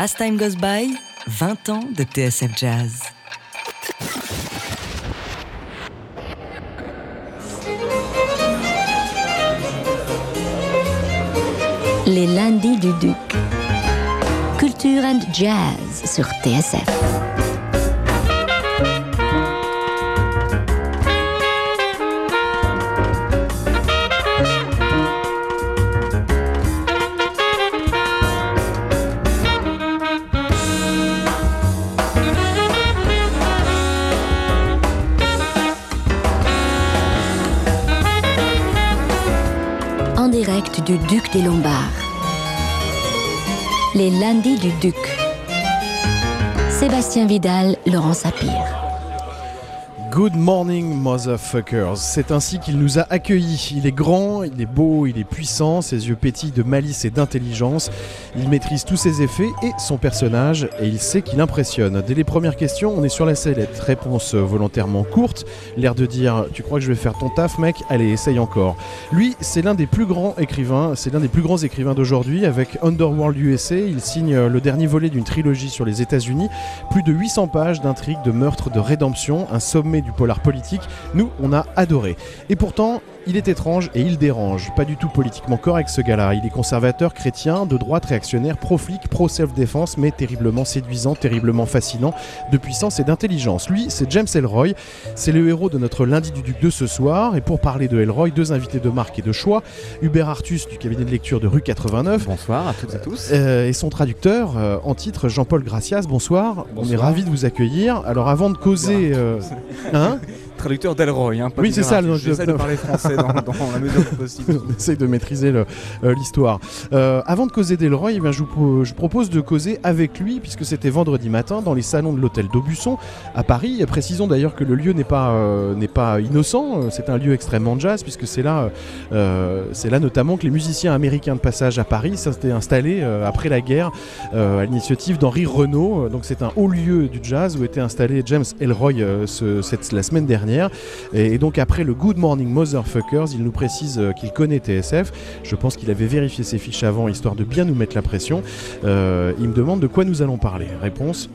As Time Goes By, 20 ans de TSF Jazz. Les lundis du Duc. Culture and Jazz sur TSF. Du Duc des Lombards. Les lundis du Duc. Sébastien Vidal, Laurent Sapir. Good morning, motherfuckers. C'est ainsi qu'il nous a accueillis. Il est grand, il est beau, il est puissant, ses yeux pétillent de malice et d'intelligence. Il maîtrise tous ses effets et son personnage, et il sait qu'il impressionne. Dès les premières questions, on est sur la sellette. Réponse volontairement courte, l'air de dire Tu crois que je vais faire ton taf, mec? Allez, essaye encore. Lui, c'est l'un des plus grands écrivains, c'est l'un des plus grands écrivains d'aujourd'hui. Avec Underworld USA, il signe le dernier volet d'une trilogie sur les États-Unis. Plus de 800 pages d'intrigues, de meurtres, de rédemption, un sommet polar politique. Nous, on a adoré. Et pourtant, il est étrange et il dérange. Pas du tout politiquement correct ce gars-là. Il est conservateur, chrétien, de droite, réactionnaire, pro-flic, pro-self-défense, mais terriblement séduisant, terriblement fascinant, de puissance et d'intelligence. Lui, c'est James Elroy. C'est le héros de notre lundi du Duc de ce soir. Et pour parler de Elroy, deux invités de marque et de choix. Hubert Artus du cabinet de lecture de rue 89. Bonsoir à toutes et à tous. Euh, et son traducteur euh, en titre, Jean-Paul Gracias. Bonsoir. On est ravis de vous accueillir. Alors avant de causer... euh, hein? Traducteur d'Elroy, hein, Oui, c'est ça, J'essaie de parler français dans, dans la mesure du possible. on essaye de maîtriser euh, l'histoire. Euh, avant de causer d'Elroy, eh je, vous, je propose de causer avec lui, puisque c'était vendredi matin dans les salons de l'hôtel d'Aubusson à Paris. Et précisons d'ailleurs que le lieu n'est pas, euh, n'est pas innocent, c'est un lieu extrêmement jazz, puisque c'est là, euh, c'est là notamment que les musiciens américains de passage à Paris s'étaient installés après la guerre à l'initiative d'Henri Renault. Donc c'est un haut lieu du jazz où était installé James Elroy ce- cette, la semaine dernière. Et, et donc après le Good Morning Motherfuckers, il nous précise euh, qu'il connaît TSF. Je pense qu'il avait vérifié ses fiches avant, histoire de bien nous mettre la pression. Euh, il me demande de quoi nous allons parler. Réponse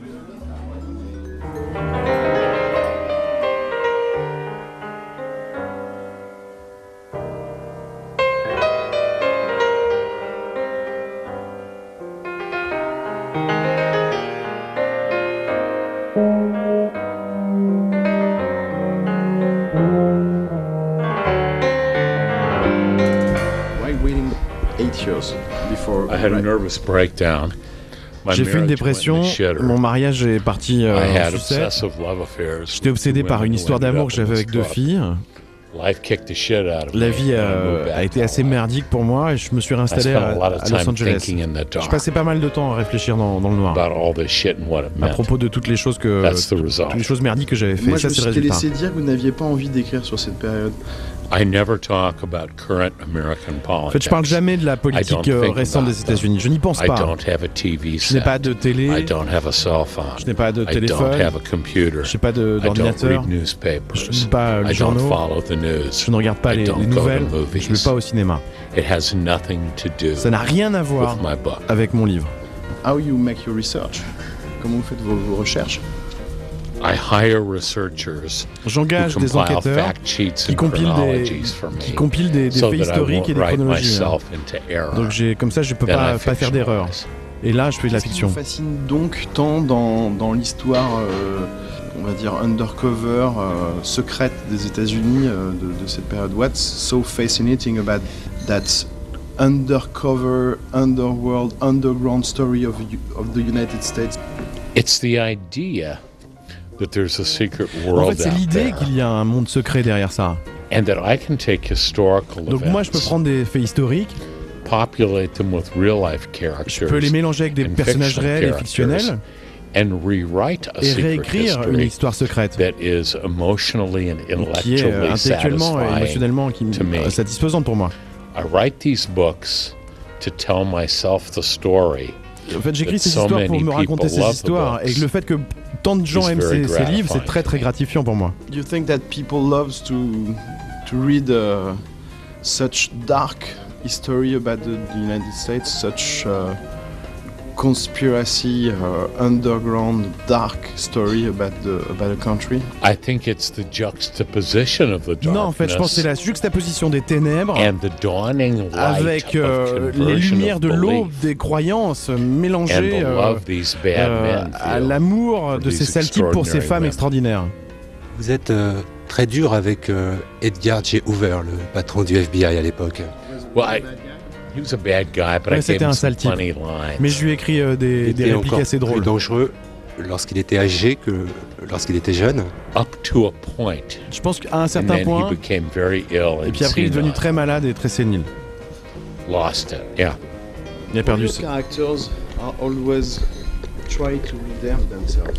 J'ai fait une dépression, mon mariage est parti euh, I en had sucette. obsessive love affairs. J'étais obsédé par une histoire d'amour que j'avais avec deux filles. La vie euh, a été assez merdique pour moi et je me suis réinstallé à, Los Angeles. Je passais pas mal de temps à réfléchir dans, dans le noir à propos de toutes les choses que That's the toutes result. les choses merdiques que j'avais fait. Moi, ça je me c'est le suis laissé dire que vous n'aviez pas envie d'écrire sur cette période. I never talk about current American En politics. fait, je parle jamais de la politique don't euh, think récente des États-Unis. Je n'y pense I pas. don't have a TV Je n'ai set. pas de I télé, don't have a cell phone. je n'ai pas de I don't téléphone, have a computer. je n'ai pas de- I don't d'ordinateur, read je ne newspapers. lis pas les I don't journaux, follow the news. je ne regarde pas I les, don't les go to nouvelles, movies. je ne vais pas au cinéma. It has nothing to do Ça n'a rien à voir with my book. avec mon livre. How you make your research? Comment vous faites vos, vos recherches? J'engage des compile enquêteurs fact sheets qui and compilent des, chronologies for me qui compilent des, des so faits that I historiques won't et des write chronologies. hein. myself into error. Donc j'ai comme ça je peux Then pas, I pas faire d'erreur. Et là je fais de la fiction. vous fascine donc tant dans, dans l'histoire, euh, on va dire, undercover, euh, secrète des États-Unis euh, de, de cette période? What's so fascinating about that undercover, underworld, underground story of, of the United States? It's the idea En fait c'est l'idée qu'il y a un monde secret derrière ça. and that I can take historical Donc moi je peux prendre des faits historiques, populate them with real life je characters peux les mélanger avec des and personnages réels et fictionnels and rewrite a et secret réécrire une histoire secrète that is emotionally and qui est euh, intellectually intellectuellement et satisfying. émotionnellement qui to me. me- satisfaisante pour moi. I write these books to tell myself the story En fait, j'écris ces so histoires pour me raconter ces histoires et le fait que tant de gens aiment ces, ces livres, c'est très très gratifiant pour moi. Do you think that people loves to to read uh, such dark history about the, the United States, such uh, conspiracy, uh, underground, dark story about the about a country? I think it's the juxtaposition of the darkness Non, en fait, je pense que c'est la juxtaposition des ténèbres and the dawning light avec of euh, les lumières of de l'aube belief des croyances and mélangées the euh, love these bad euh, men à feel. l'amour for de ces these sales types pour ces extraordinary femmes women. extraordinaires. Vous êtes euh, très dur avec euh, Edgar J. Hoover, le patron du FBI à l'époque. Well, I- Ouais, c'était un sale type. Mais je lui ai écrit euh, Il des, des répliques assez plus drôles. dangereux lorsqu'il était âgé que lorsqu'il était jeune. Up to a point. Je pense qu'à un certain then he point, became very ill et puis après il est devenu très malade et très sénile. Lost it. Yeah. Il a perdu ça. characters are always try to redeem themselves.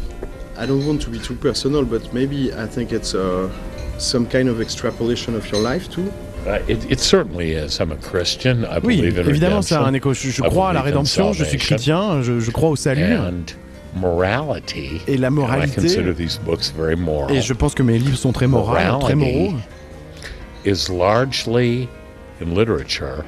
I don't want to be too personal, but maybe I think it's uh, some kind of extrapolation of your life too. Uh, it, it certainly is. I'm a Christian. I Oui, believe in évidemment, c'est un redemption. écho. Je, je crois à la rédemption, je suis chrétien, je, je crois au salut. Et la and I moralité, consider these books very moral. et je pense que mes livres sont très moraux, très moraux. Morality is largely in literature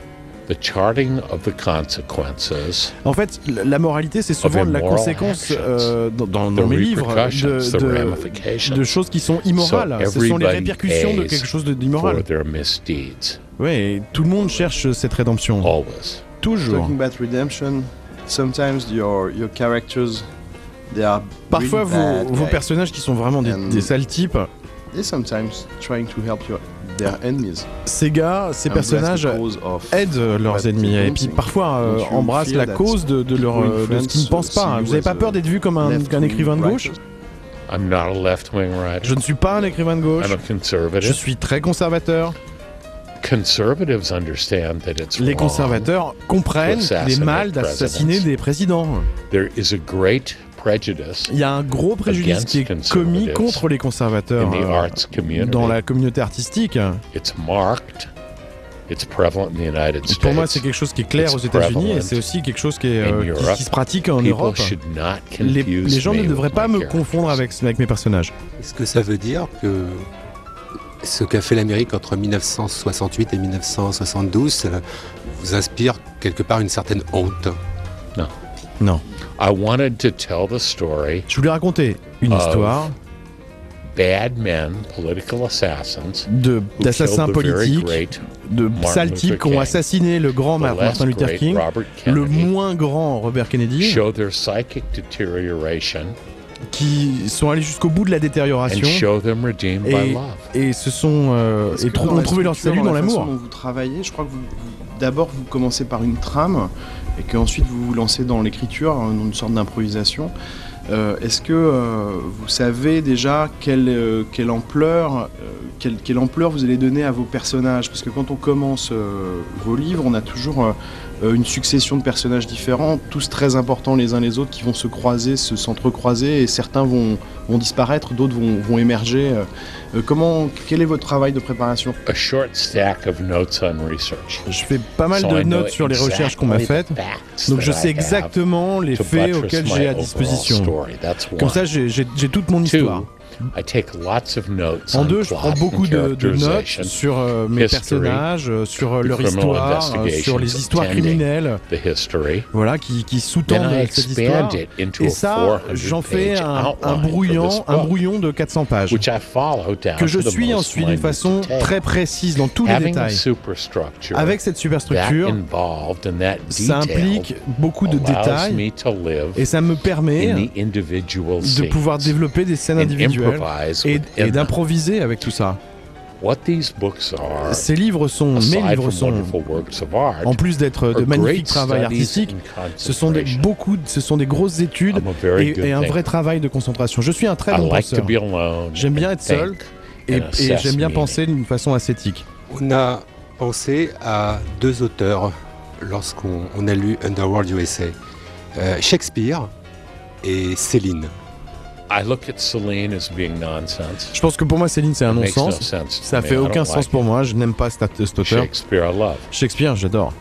the charting of the consequences, En fait, la- moralité, c'est souvent Of la immoral conséquence actions. euh, dans, dans- mes livres repercussions, de, the de- choses qui sont immorales. So Ce sont les répercussions de quelque chose d'immoral. their misdeeds. Oui, tout le monde cherche cette rédemption. Always. Toujours. Talking about redemption, sometimes your your characters they are Parfois, really vos, vos personnages qui sont vraiment des, des sales types, They sometimes trying to help your their enemies. ces gars, ces personnages aident euh, leurs ennemis et puis think. parfois euh, embrassent la cause de, de, leur, euh, de ce qu'ils ne pensent pas. see Vous n'avez as pas a peur d'être vu comme un, écrivain de wing gauche? Writer? I'm not a left-wing writer. Je ne suis pas un écrivain de gauche. I'm a Je conservative. suis très conservateur. Conservatives understand that it's Les wrong. conservateurs comprennent qu'il est assassinate mal d'assassiner presidents. des présidents. There is a great Il y a un gros préjudice qui est commis contre les conservateurs in the euh, arts community. dans la communauté artistique. It's marked. It's prevalent in the United States. Pour moi, c'est quelque chose qui est clair aux États-Unis et c'est aussi quelque chose qui, est, euh, qui- Europe. qui se pratique en Europe. should not Les, gens me ne with devraient pas my me confondre avec, characters. avec mes personnages. Est-ce que ça veut dire que ce qu'a fait l'Amérique entre 1968 et 1972 euh, vous inspire quelque part une certaine honte? Non. I wanted to tell the story Je voulais raconter une Of histoire bad men, political assassins, de- who d'assassins killed the very politiques, great, de Martin sales types Luther qui ont King, assassiné le grand the Mar- less Martin Luther great King, Robert le Kennedy, moins grand Robert Kennedy, show their psychic deterioration qui sont allés jusqu'au bout de la and détérioration show them redeemed by et, love. et se sont euh, Est-ce et que trou- dans ont la trouvé leur structure, salut dans la façon l'amour. dont vous travaillez, je crois que vous, vous- d'abord vous commencez par une trame et qu'ensuite vous vous lancez dans l'écriture, hein, dans une sorte d'improvisation. Euh, Est-ce que euh, vous savez déjà quelle, euh, quelle ampleur, quelle, quelle ampleur vous allez donner à vos personnages? Parce que quand on commence vos livres, on a toujours une succession de personnages différents, tous très importants les uns les autres, qui vont se croiser, se s'entrecroiser, et certains vont, vont disparaître, d'autres vont, vont émerger. Euh, euh, comment, quel est votre travail de préparation? A short stack of notes on research. Je fais pas mal So de I notes sur les recherches qu'on m'a exactly faites, donc je that sais I have exactement les faits auxquels j'ai à disposition. Comme ça, j'ai toute mon histoire. Two, I take lots of notes En deux, je prends beaucoup de, de notes sur euh, mes history, personnages, euh, sur euh, leur histoire, euh, sur les histoires criminelles, the history. voilà, qui, sous-tendent cette histoire. expand it into Et ça, 400 j'en fais un, brouillon, un brouillon de 400 pages which I follow down que je suis ensuite d'une façon detail. très précise dans tous les détails. superstructure Avec cette that superstructure, involved and that ça implique beaucoup de détails et ça me permet de pouvoir développer des scènes individuelles et, d'improviser avec tout ça. What these books are, Ces livres sont, mes livres sont, wonderful works of art, en plus d'être de magnifiques travaux artistiques, ce sont des, beaucoup, de- ce sont des grosses études I'm a very et, un vrai travail de concentration. Je suis un très I bon penseur J'aime bien and être seul et, j'aime bien penser d'une façon ascétique. On a pensé à deux auteurs lorsqu'on on a lu Underworld USA. Euh, Shakespeare et Céline. Je pense que pour moi, Céline, c'est un non-sens. Ça fait aucun sens pour moi. Je n'aime pas cet, auteur. Shakespeare, I love. Shakespeare, j'adore.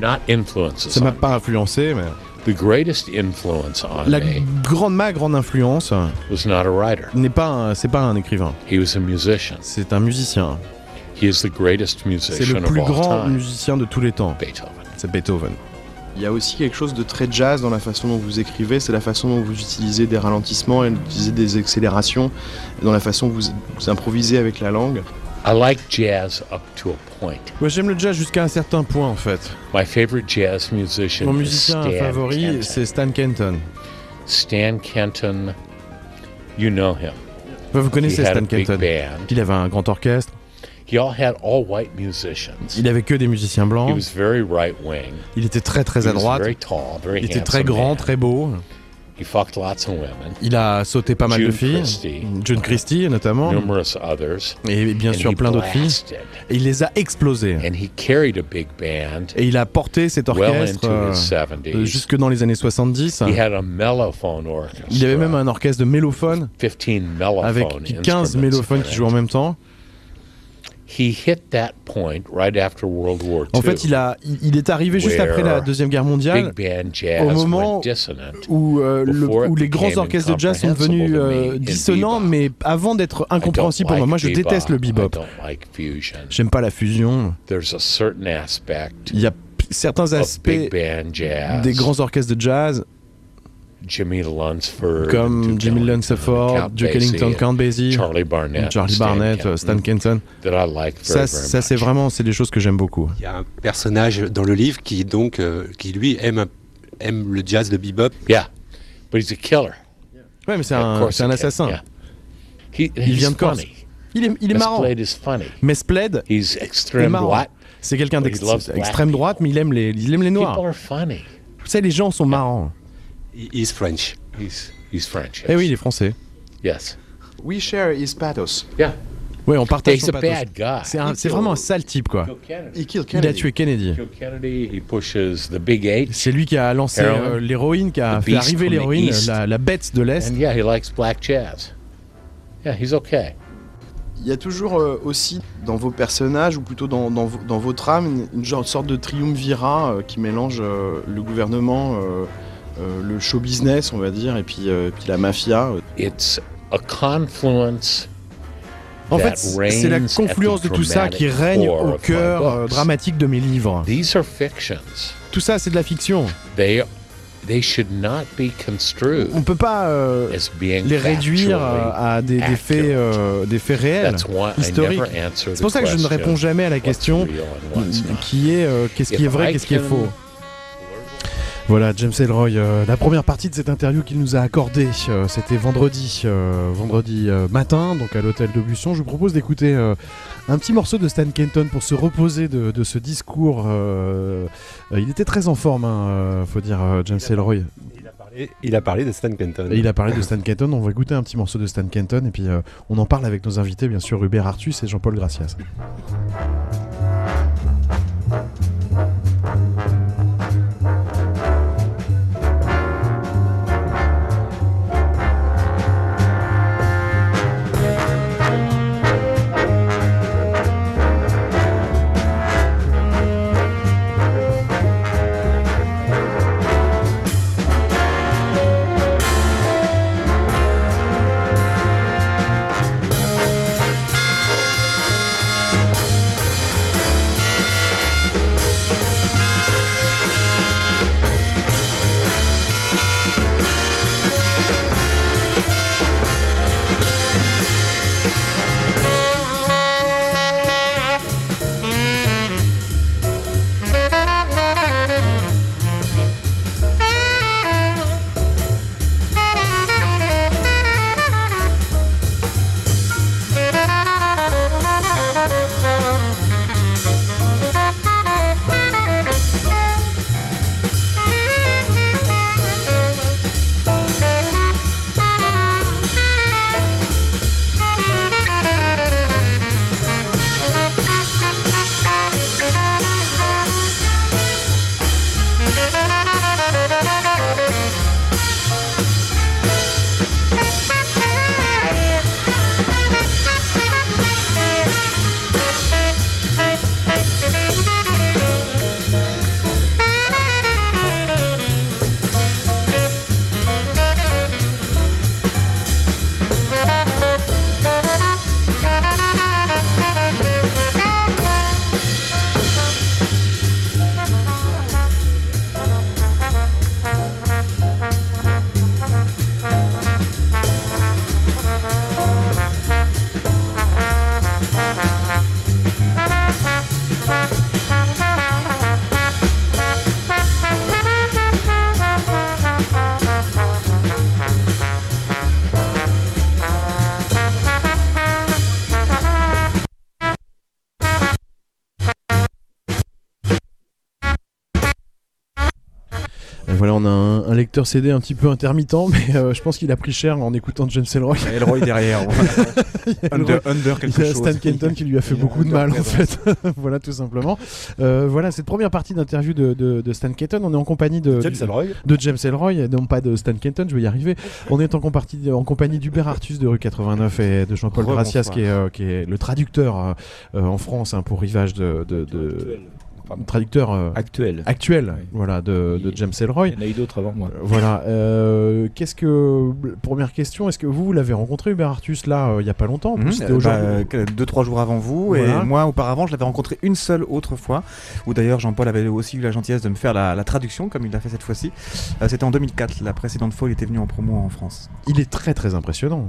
Not influences. Ça m'a pas influencé, mais The greatest influence on la grande, ma grande influence was not a writer. n'est pas, un- c'est pas un écrivain. He was a musician. C'est un musicien. He is the greatest C'est le plus of all grand musicien de tous les temps. Beethoven. C'est Beethoven. Il y a aussi quelque chose de très jazz dans la façon dont vous écrivez, c'est la façon dont vous utilisez des ralentissements et utilisez des accélérations, dans la façon dont vous, vous improvisez avec la langue. I like jazz up to a point. Moi j'aime le jazz jusqu'à un certain point en fait. My favorite jazz musician Mon is musicien Stan favori Kenton. c'est Stan Kenton. Stan Kenton, you know him. Vous connaissez Stan Kenton? Il avait un grand orchestre, il avait que des musiciens He blancs, was very right wing. il était très très à He was droite, very tall, very il était très grand, très beau. He fucked lots of women, Il a sauté pas mal de filles, Christie. June Christie notamment, numerous others. et bien and sûr he plein d'autres filles. Et il les a explosées. And he carried a big band Et il a porté cet well orchestre into euh, his 70s. jusque dans les années 70. He had a mellophone orchestra. Il avait même un orchestre de mélophones 15 mellophone avec 15 instruments mélophones qui it. jouent en même temps. He hit that point right after World War II. En fait, il, a, il, est arrivé juste après la Deuxième Guerre mondiale big band jazz au moment où, euh, le- où les grands orchestres de jazz sont devenus euh, dissonants, mais avant d'être I don't incompréhensibles pour moi. like Moi, je déteste le bebop. J'aime pas la fusion. There's a certain aspect Il y a certains of aspects des grands orchestres de jazz, Jimmy Lunsford, comme Jimmy Ellington, Lunsford, Duke Ellington, Count Basie, Charlie Barnett, Charlie Stan Barnett, Stan Kenton, Kenton. that I like very, Ça, c'est vraiment, c'est des choses que j'aime beaucoup. Il y a un personnage dans le livre qui donc euh, qui lui aime aime le jazz de bebop. Ah, Yeah, but he's a killer. Ouais, mais c'est un, un assassin. yeah. He, Il he's vient de Corse. funny. Il est, il est marrant. Is funny. Mais Spled, He's est extreme marrant. C'est quelqu'un d'extrême droite, mais il aime les, il aime les noirs. People are funny. Vous savez, les gens sont marrants. He is French. He's he's French. Eh yes. oui, il est français. Yes. We share his pathos. Yeah. Ouais, on partage He's son a pathos. bad guy. C'est un- c'est vraiment un sale type, quoi. Kennedy. He killed Il a Kennedy. tué Kennedy. Kill Kennedy. He pushes the big H. C'est lui qui a lancé euh, l'héroïne, qui a The fait arriver l'héroïne, la, la bête de l'Est. And yeah, he likes black jazz. Yeah, he's okay. Il y a toujours euh, aussi dans vos personnages, ou plutôt dans, dans, dans votre âme, une, une genre- sorte de triumvirat euh, qui mélange euh, le gouvernement, euh, le show business, on va dire, et puis, euh, puis la mafia. It's a confluence. En that fait, c'est la reigns at confluence the de tout ça qui dramatic règne au of my cœur euh, books. dramatique de mes livres. These are fictions. Tout ça, c'est de la fiction. They they should not be construed On peut pas euh, les réduire euh, à des, des faits, euh, des faits réels, That's why I historiques. never answer C'est pour the ça que je ne question, réponds jamais à la question qui est euh, qu'est-ce qui est vrai, qu'est-ce qui est faux. Voilà, James Elroy, euh, la première partie de cette interview qu'il nous a accordée, euh, c'était vendredi, euh, vendredi matin, donc à l'hôtel de Busson. Je vous propose d'écouter un petit morceau de Stan Kenton pour se reposer de, de ce discours. il était très en forme, hein, faut dire, James Elroy. Il a parlé, il a parlé de Stan Kenton. Et il a parlé de Stan Kenton, on va écouter un petit morceau de Stan Kenton, et puis on en parle avec nos invités, bien sûr, Hubert Artus et Jean-Paul Gracias. Lecteur CD un petit peu intermittent, mais euh, je pense qu'il a pris cher en écoutant James Ellroy. Il y a Elroy derrière. voilà. under, Il quelque y a chose. Stan Kenton qui lui a fait Il beaucoup de mal en fait. voilà tout simplement. Euh, voilà cette première partie d'interview de, de- de Stan Kenton. On est en compagnie de, James du- Ellroy. de James Ellroy, et non pas de Stan Kenton, je vais y arriver. On est en, comparti- en compagnie d'Hubert Artus de rue 89 et de Jean-Paul. Gracias qui est, euh, qui est le traducteur en France hein, pour Rivage de, de- traducteur euh, Actuel. actuel Oui. voilà de, de James Ellroy. Il y en a eu d'autres avant moi. Euh, Voilà. euh, Qu'est-ce que première question Est-ce que vous, vous l'avez rencontré Hubert Artus là euh, il y a pas longtemps en plus, Mhm, C'était euh, aujourd'hui. bah, deux trois jours avant vous Voilà. et moi auparavant je l'avais rencontré une seule autre fois où d'ailleurs Jean-Paul avait aussi eu la gentillesse de me faire la, la traduction comme il l'a fait cette fois-ci Euh, c'était en 2004 la précédente fois il était venu en promo en France Il est très très impressionnant.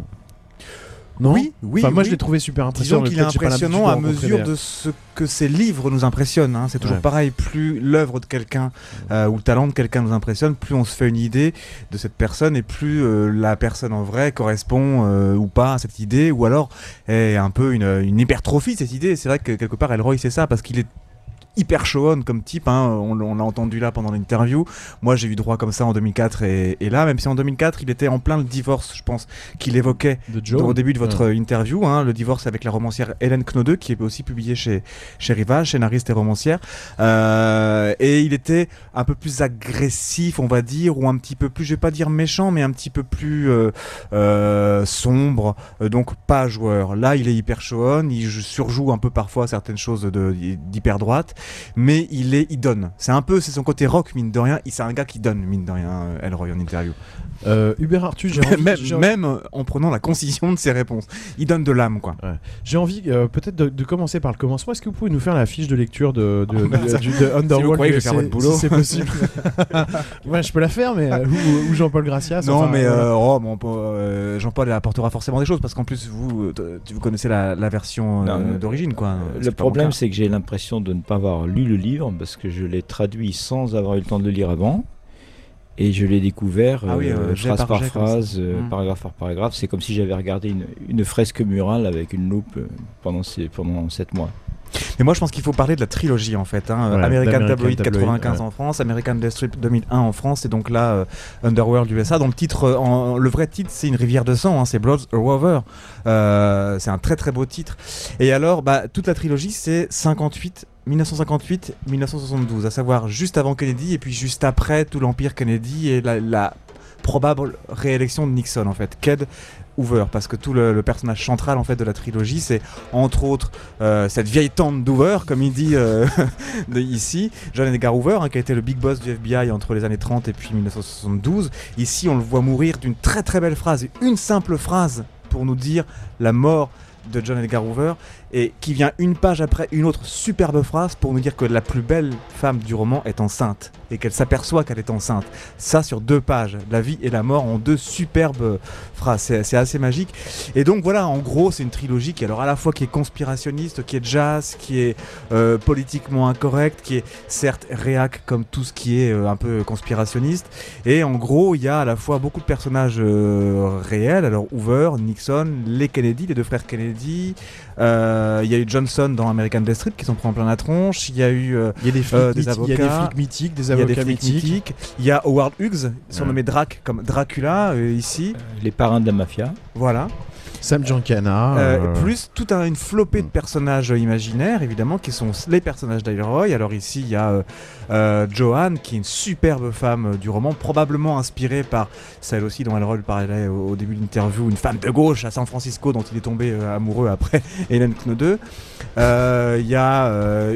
Non oui oui Enfin, moi oui. je l'ai trouvé super impressionnant. Disons qu'il est impressionnant à mesure de ce que ses livres nous impressionnent. hein. C'est toujours Ouais. pareil, plus l'œuvre de quelqu'un euh, ou le talent de quelqu'un nous impressionne, plus on se fait une idée de cette personne et plus euh, la personne en vrai correspond euh, ou pas à cette idée ou alors est un peu une, une hypertrophie de cette idée. C'est vrai que quelque part Elroy c'est ça parce qu'il est hyper show-on comme type, hein. on, on l'a entendu là pendant l'interview. Moi j'ai eu droit comme ça en 2004 et, et là, même si en 2004 il était en plein le divorce, je pense, qu'il évoquait au début de votre interview, hein, le divorce avec la romancière Hélène Knodeux, qui est aussi publié chez, chez Rivage, scénariste et romancière. Euh, et il était un peu plus agressif, on va dire, ou un petit peu plus, je vais pas dire méchant, mais un petit peu plus euh, euh, sombre, euh, donc pas joueur. Là, il est hyper show il jou- surjoue un peu parfois certaines choses d'hyper droite, mais il est, il donne. C'est un peu, c'est son côté rock, mine de rien. Il- C'est un gars qui donne, mine de rien, euh, Elroy en interview. Euh, Hubert envie, même, j'ai- même euh, en prenant la concision de ses réponses. Il donne de l'âme, quoi. j'ai envie euh, peut-être de, de commencer par le commencement. Est-ce que vous pouvez nous faire la fiche de lecture de, de, Oh, de- ça- du- de Underworld croyez que je si- vais faire votre boulot. si c'est possible. ouais, je peux la faire, mais euh, ou, ou Jean-Paul Gracias. Non, enfin, mais oh, bon, euh, Jean-Paul apportera forcément des choses parce qu'en plus vous, tu- vous connaissez la, la version euh, d'origine, quoi. Le problème, c'est que j'ai l'impression de ne pas avoir lu le livre parce que je l'ai traduit sans avoir eu le temps de le lire avant. Et je l'ai découvert Ah oui, euh, euh, phrase par phrase, euh, Mm. paragraphe par paragraphe. C'est comme si j'avais regardé une, une fresque murale avec une loupe pendant, ces, pendant sept mois. Mais moi, je pense qu'il faut parler de la trilogie en fait. hein. American d'American Tabloid Tabloid, 95 ouais. en France, American Death Strip 2001 en France, et donc là euh, Underworld USA. Dont le titre, euh, en- le vrai titre, c'est une rivière de sang. hein, c'est Blood Rover. Euh, c'est un très très beau titre. Et alors, bah, toute la trilogie, c'est 58. 1958-1972, à savoir juste avant Kennedy et puis juste après tout l'empire Kennedy et la, probable réélection de Nixon en fait. Ked Hoover, parce que tout le, personnage central en fait de la trilogie, c'est entre autres euh, cette vieille tante d'Hoover, comme il dit euh, ici, John Edgar Hoover, hein, qui a été le big boss du FBI entre les années 30 et puis 1972. Ici, on le voit mourir d'une très très belle phrase, une simple phrase pour nous dire la mort de John Edgar Hoover et qui vient une page après une autre superbe phrase pour nous dire que la plus belle femme du roman est enceinte et qu'elle s'aperçoit qu'elle est enceinte. Ça sur deux pages, la vie et la mort en deux superbes phrases. C'est assez magique. Et donc voilà, en gros, c'est une trilogie qui alors à la fois qui est conspirationniste, qui est jazz, qui est euh, politiquement incorrect, qui est certes réac comme tout ce qui est euh, un peu conspirationniste. Et en gros, il y a à la fois beaucoup de personnages euh, réels. Alors Hoover, Nixon, les Kennedy, les deux frères Kennedy. Euh, Il y a eu Johnson dans American Death Strip qui s'en prend plein la tronche. Il y a eu euh, il y a des flics, euh, des mythiques- il y a des avocats. flics mythiques, des il y a avocats des flics mythiques. mythiques. Il y a Howard Hughes, surnommé Drac comme Dracula euh, ici. Les parrains de la mafia. Voilà. Sam Giancana. Euh, euh, plus tout un, une flopée Mm. de personnages euh, imaginaires, évidemment, qui sont les personnages d'Aylroy. Alors ici, il y a euh, Joanne, qui est une superbe femme du roman, probablement inspirée par celle aussi dont Elroy parlait au, au début de l'interview, une femme de gauche à San Francisco dont il est tombé euh, amoureux après Hélène Knodeux. Euh, Il y a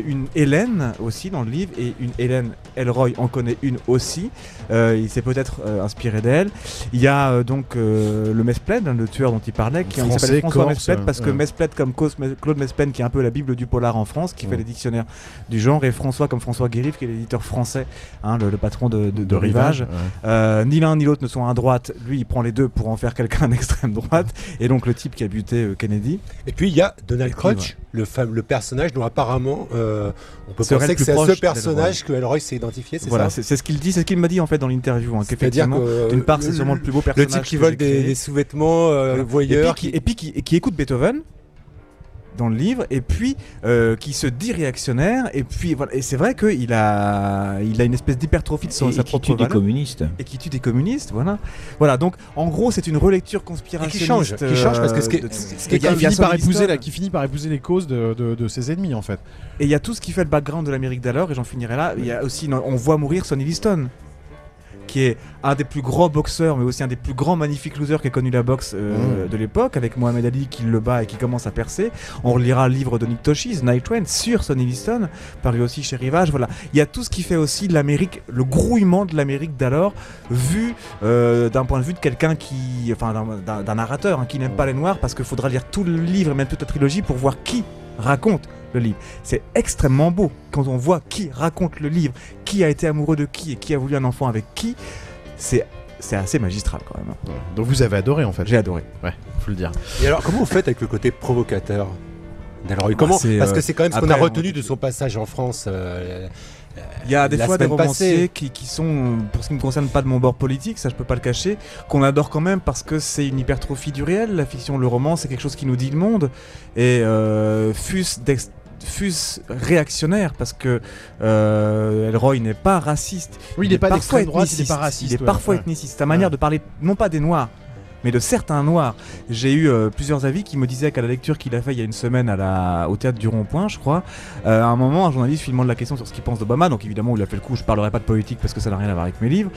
une Hélène aussi dans le livre, et une Hélène Elroy en connaît une aussi. Il s'est peut-être inspiré d'elle. Il y a donc le Mespled, hein, le tueur dont il parlait, qui s'appelle François Mespled parce que. Mespled comme Claude Mespen qui est un peu la bible du polar en France, qui fait les dictionnaires du genre, et François comme François Guérif qui est l'éditeur français, hein, le, le patron de, de- de Rivage. ouais. Euh, ni l'un ni l'autre ne sont à droite. Lui, il prend les deux pour en faire quelqu'un d'extrême droite. Et donc le type qui a buté euh, Kennedy. Et puis il y a Donald puis, Crutch, le, le personnage dont apparemment euh, on peut penser le que c'est à ce personnage que Elroy s'est identifié, c'est Voilà, ça c'est c'est ce qu'il dit, c'est ce qu'il m'a dit en fait dans l'interview. Hein, qu'effectivement, que d'une part, c'est le- sûrement le plus beau le personnage. type qui vole des, sous-vêtements, euh, Voilà. voyeur, et puis, qui, et puis qui, qui écoute Beethoven. Dans le livre, et puis euh, qui se dit réactionnaire, et puis voilà. Et c'est vrai qu'il a, il a une espèce d'hypertrophie de son, Et, sa et qui propre tue des communistes. et qui tue des communistes, voilà. Voilà, donc en gros, c'est une relecture Et conspirationniste. qui change, qui change parce que ce qui euh, finit, par Sonny épouser la- qui finit par épouser les causes de, de- de ses ennemis en fait. Et il y a tout ce qui fait le background de l'Amérique d'alors, et j'en finirai là. Il y a aussi, on voit mourir Sonny Liston, qui est un des plus grands boxeurs, mais aussi un des plus grands magnifiques losers qu'ait connu la boxe euh, Mm. de l'époque, avec Mohamed Ali qui le bat et qui commence à percer. On relira le livre de Nick Toshis, Night Train, sur Sonny Liston, paru aussi chez Rivage. Voilà, il y a tout ce qui fait aussi l'Amérique, le grouillement de l'Amérique d'alors, vu euh, d'un point de vue de quelqu'un qui, enfin, d'un- narrateur hein, qui n'aime pas les noirs, parce qu'il faudra lire tout le livre et même toute la trilogie pour voir qui raconte le livre. C'est extrêmement beau quand on voit qui raconte le livre, qui a été amoureux de qui et qui a voulu un enfant avec qui. C'est c'est assez magistral quand même. Donc vous avez adoré en fait. J'ai adoré. Ouais, faut le dire. Et alors, comment vous faites avec le côté provocateur d'Elroy Comment? c'est, Parce euh, que c'est quand même ce qu'on a retenu de son passage en France. euh, Il y a des La fois des romanciers qui, qui sont, pour ce qui me concerne, pas de mon bord politique, ça je peux pas le cacher, qu'on adore quand même parce que c'est une hypertrophie du réel. La fiction, le roman, c'est quelque chose qui nous dit le monde. Et euh, fût-ce fût-ce réactionnaire parce que euh, Elroy n'est pas raciste. Oui, il est pas parfois droite, il est pas raciste. Il est ouais, parfois ouais. ethniciste. Sa manière Ouais. de parler, non pas des noirs, mais de certains noirs. J'ai eu euh, plusieurs avis qui me disaient qu'à la lecture qu'il a fait il y a une semaine à la, au théâtre du Rond-Point, je crois, euh, à un moment, un journaliste filmant de la question sur ce qu'il pense d'Obama, donc évidemment, il a fait le coup, je parlerai pas de politique parce que ça n'a rien à voir avec mes livres,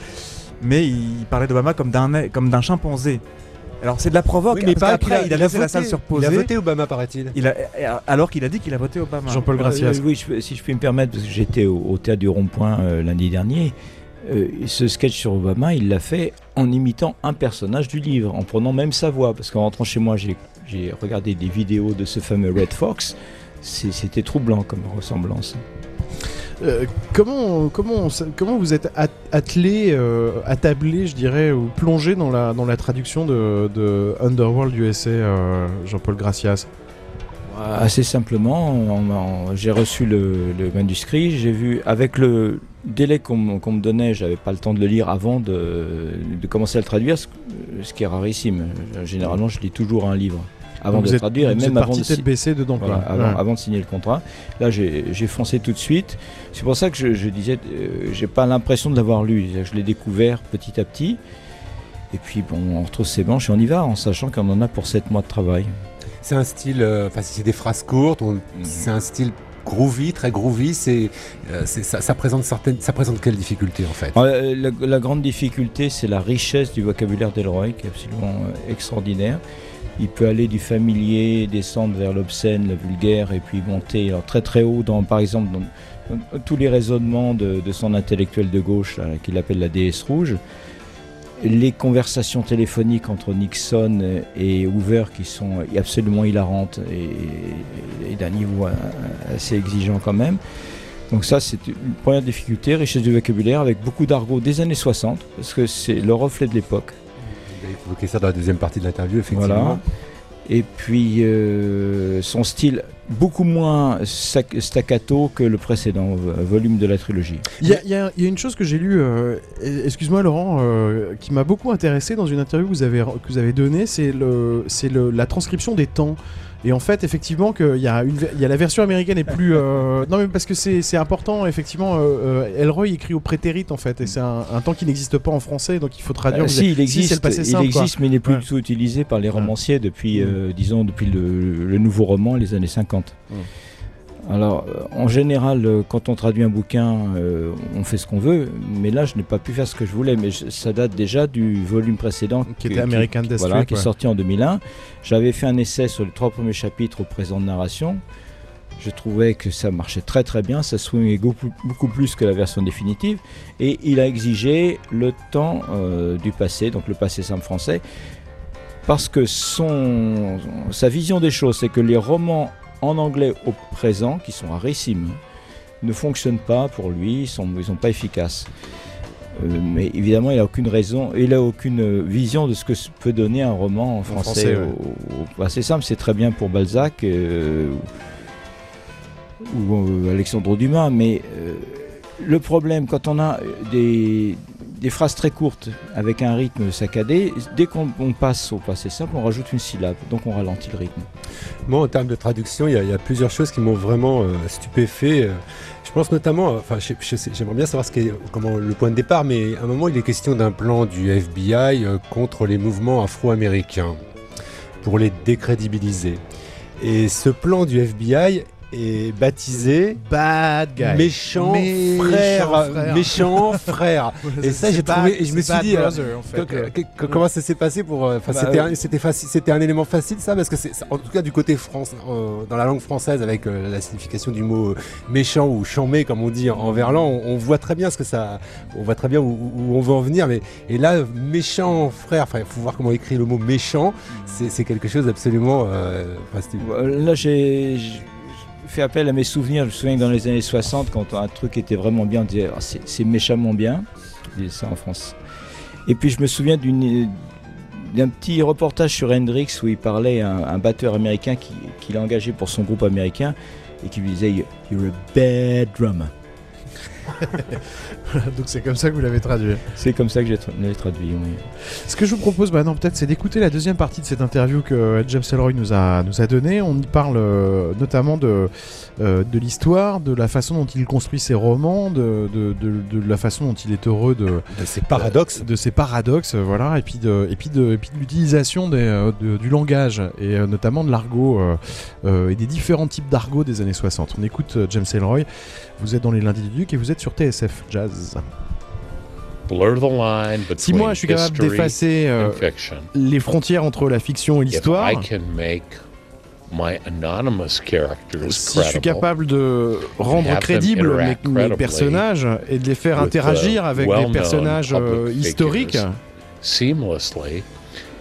mais il parlait d'Obama comme d'un comme d'un chimpanzé. Alors c'est de la provoque, Oui, mais parce pas qu'après, il a laissé la voté- salle se reposer. Il a voté Obama, paraît-il. Il a- alors qu'il a dit qu'il a voté Obama. Jean-Paul Gracias. Euh, oui, je si je puis me permettre, parce que j'étais au, au théâtre du Rond-Point euh, lundi dernier. euh, ce sketch sur Obama, il l'a fait en imitant un personnage du livre, en prenant même sa voix. Parce qu'en rentrant chez moi, j'ai j'ai regardé des vidéos de ce fameux Red Fox. C'est- C'était troublant comme ressemblance. Euh, comment, comment, comment vous êtes at- attelé, euh, attablé, je dirais, ou plongé dans la, dans la traduction de, de Underworld USA, euh, Jean-Paul Gracias? Assez simplement, j'ai reçu le, manuscrit, j'ai vu, avec le délai qu'on me- donnait, j'avais pas le temps de le lire avant de, commencer à le traduire, ce qui est rarissime. Généralement, je lis toujours un livre avant Donc de êtes, traduire et même avant de, tête baissée dedans. voilà, quoi. avant, Ouais. avant de signer le contrat. Là, j'ai foncé tout de suite. C'est pour ça que je, je disais, euh, j'ai pas l'impression de l'avoir lu. Je l'ai découvert petit à petit. Et puis, bon, on retrousse ses manches et on y va en sachant qu'on en a pour 7 mois de travail. C'est un style, euh, enfin, c'est des phrases courtes. on- C'est un style groovy, très groovy. C'est, euh, ça, ça présente certaines, ça présente quelles difficultés en fait? Euh, La, la grande difficulté, c'est la richesse du vocabulaire d'Elroy, qui est absolument euh, extraordinaire. Il peut aller du familier, descendre vers l'obscène, le vulgaire, et puis monter très très haut, dans, par exemple, dans, tous les raisonnements de, son intellectuel de gauche, qu'il appelle la déesse rouge. Les conversations téléphoniques entre Nixon et Hoover qui sont absolument hilarantes et, d'un niveau assez exigeant quand même. Donc ça, c'est une première difficulté, richesse du vocabulaire avec beaucoup d'argot des années 60, parce que c'est le reflet de l'époque. Vous avez évoqué ça dans la deuxième partie de l'interview, effectivement. Voilà. Et puis euh, son style beaucoup moins staccato que le précédent vo- volume de la trilogie. Il y, a- y y une chose que j'ai lue, euh, excuse-moi Laurent, euh, qui m'a beaucoup intéressé dans une interview que vous avez, que vous avez donnée, c'est le, c'est le, la transcription des temps. Et en fait, effectivement, qu'il y, a une ver- il y a la version américaine est plus. euh, non, mais parce que c'est important, effectivement. euh, euh, Elroy écrit au prétérite, en fait, et c'est un, un temps qui n'existe pas en français, donc il faut traduire. Euh, si, il existe, c'est le passé il simple, quoi. existe mais il n'est plus Ouais. du tout utilisé par les romanciers depuis, euh, disons, depuis le, le nouveau roman, les années 50. Mm. Alors, euh, en général, euh, quand on traduit un bouquin, euh, on fait ce qu'on veut, mais là, je n'ai pas pu faire ce que je voulais, mais je- ça date déjà du volume précédent Qui était American Death voilà, Street, qui est sorti en 2001. J'avais fait un essai sur les trois premiers chapitres au présent de narration. Je trouvais que ça marchait très très bien, ça swingait beaucoup, beaucoup plus que la version définitive. Et il a exigé le temps euh, du passé, donc le passé simple français, parce que son, sa vision des choses, c'est que les romans en anglais au présent, qui sont rarissimes, ne fonctionnent pas pour lui, ils sont, ils sont pas efficaces. Euh, mais évidemment, il n'a aucune raison, il a aucune vision de ce que peut donner un roman en français. ouais. assez simple, c'est très bien pour Balzac euh, ou euh, Alexandre Dumas, mais le problème, quand on a des, des phrases très courtes avec un rythme saccadé. Dès qu'on on passe au passé simple, on rajoute une syllabe, donc on ralentit le rythme. Moi, en termes de traduction, il y, a- plusieurs choses qui m'ont vraiment euh, stupéfait. Euh, Je pense notamment, enfin, j'aimerais bien savoir ce qu'est, comment le point de départ, mais à un moment, il est question d'un plan du FBI euh, contre les mouvements afro-américains pour les décrédibiliser. Et ce plan du FBI est baptisé Bad guy. méchant, Méchant frère, frère. méchant frère. Et ça, j'ai trouvé, et je me suis dit, euh, brother, en fait. que- que- que- comment ça s'est passé pour euh, Bah, c'était un, c'était facile c'était un élément facile ça parce que c'est en tout cas du côté France euh, dans la langue française avec euh, la signification du mot méchant ou chamé comme on dit en, en verlan on, on voit très bien ce que ça on voit très bien où, où on veut en venir mais et là méchant frère enfin il faut voir comment écrit le mot méchant c'est c'est quelque chose d'absolument Là, j'ai j'ai fait appel à mes souvenirs. Je me souviens que dans les années 60, quand un truc était vraiment bien, on disait Ah, c'est méchamment bien. On disait ça en France. Et puis, je me souviens d'un petit reportage sur Hendrix où il parlait à un, batteur américain qui- qu'il a engagé pour son groupe américain et qui lui disait You're a bad drummer. Donc c'est comme ça que vous l'avez traduit. C'est comme ça que l'ai traduit. oui. Ce que je vous propose maintenant peut-être c'est d'écouter la deuxième partie de cette interview que euh, James Ellroy nous a, nous a donnée. On y parle euh, notamment de, euh, de l'histoire, de la façon dont il construit ses romans, de, de, de- de la façon dont il est heureux de, ces paradoxes de ses paradoxes, voilà, et puis de, et puis de, et puis de l'utilisation du langage et euh, notamment de l'argot et des différents types d'argot des années 60. On écoute James Ellroy. Vous êtes dans les lundis du Duc et vous êtes sur TSF Jazz. Blur the line between Si moi je suis capable d'effacer euh, les frontières entre la fiction et l'histoire, I can make my anonymous characters si je suis capable de rendre crédibles mes, personnages et de les faire with, interagir uh, avec des personnages euh, historiques, figures, seamlessly,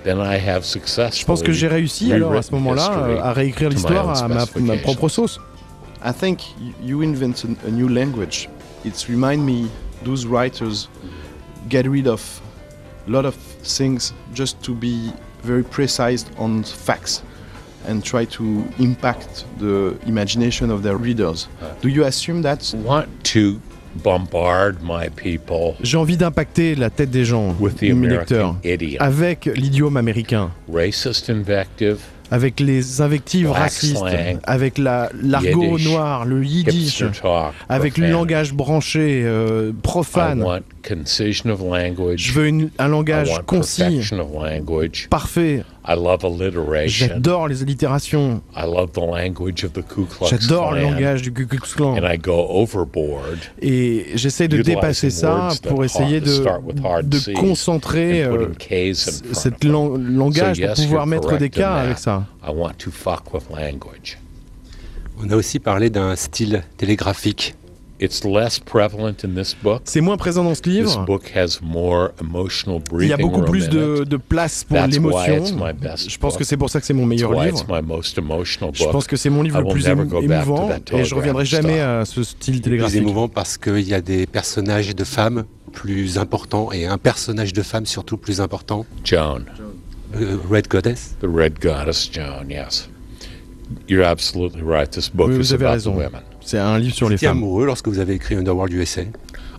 then I have successfully je pense que j'ai réussi alors à ce moment-là history euh, à réécrire l'histoire à ma, propre sauce. I think y- you invent a, a new language. It remind me those writers get rid of a lot of things just to be very precise on facts and try to impact the imagination of their readers. Do you assume that? want to bombard my people J'ai envie d'impacter la tête des gens, with the mes lecteurs, avec l'idiome américain, racist invective, avec les invectives racistes, avec la- l'argot noir, le yiddish, avec le langage branché, euh, profane. Want concision of language. Je veux une- un I langage concis, parfait. I love alliteration. J'adore les allitérations. I love the language of the Ku Klux J'adore le langage du Ku Klux Klan. And I go overboard Et j'essaie de dépasser ça pour essayer de, de concentrer euh, putting Ks in c- front cette of them. lang- langage So pour yes, pouvoir mettre des cas avec ça. I want to fuck with language. on a aussi parlé d'un style télégraphique It's less prevalent in this book. C'est moins présent dans ce This livre. book has more emotional Il y a breathing beaucoup plus de, place pour That's why l'émotion. it's my best Je pense que book. c'est pour ça que c'est mon meilleur why livre. it's my most emotional Je book. pense que c'est mon livre le plus never émo- go back to émouvant that et je telegram reviendrai jamais à ce style plus télégraphique. émouvant parce qu'il y a des personnages de femmes plus importants et un personnage de femme surtout plus important Joan, euh, Red Goddess the Red Goddess Joan, yes. You're absolutely right. This book Oui, is vous avez about raison. the women. C'est un livre sur les Vous étiez femmes. amoureux lorsque vous avez écrit Underworld USA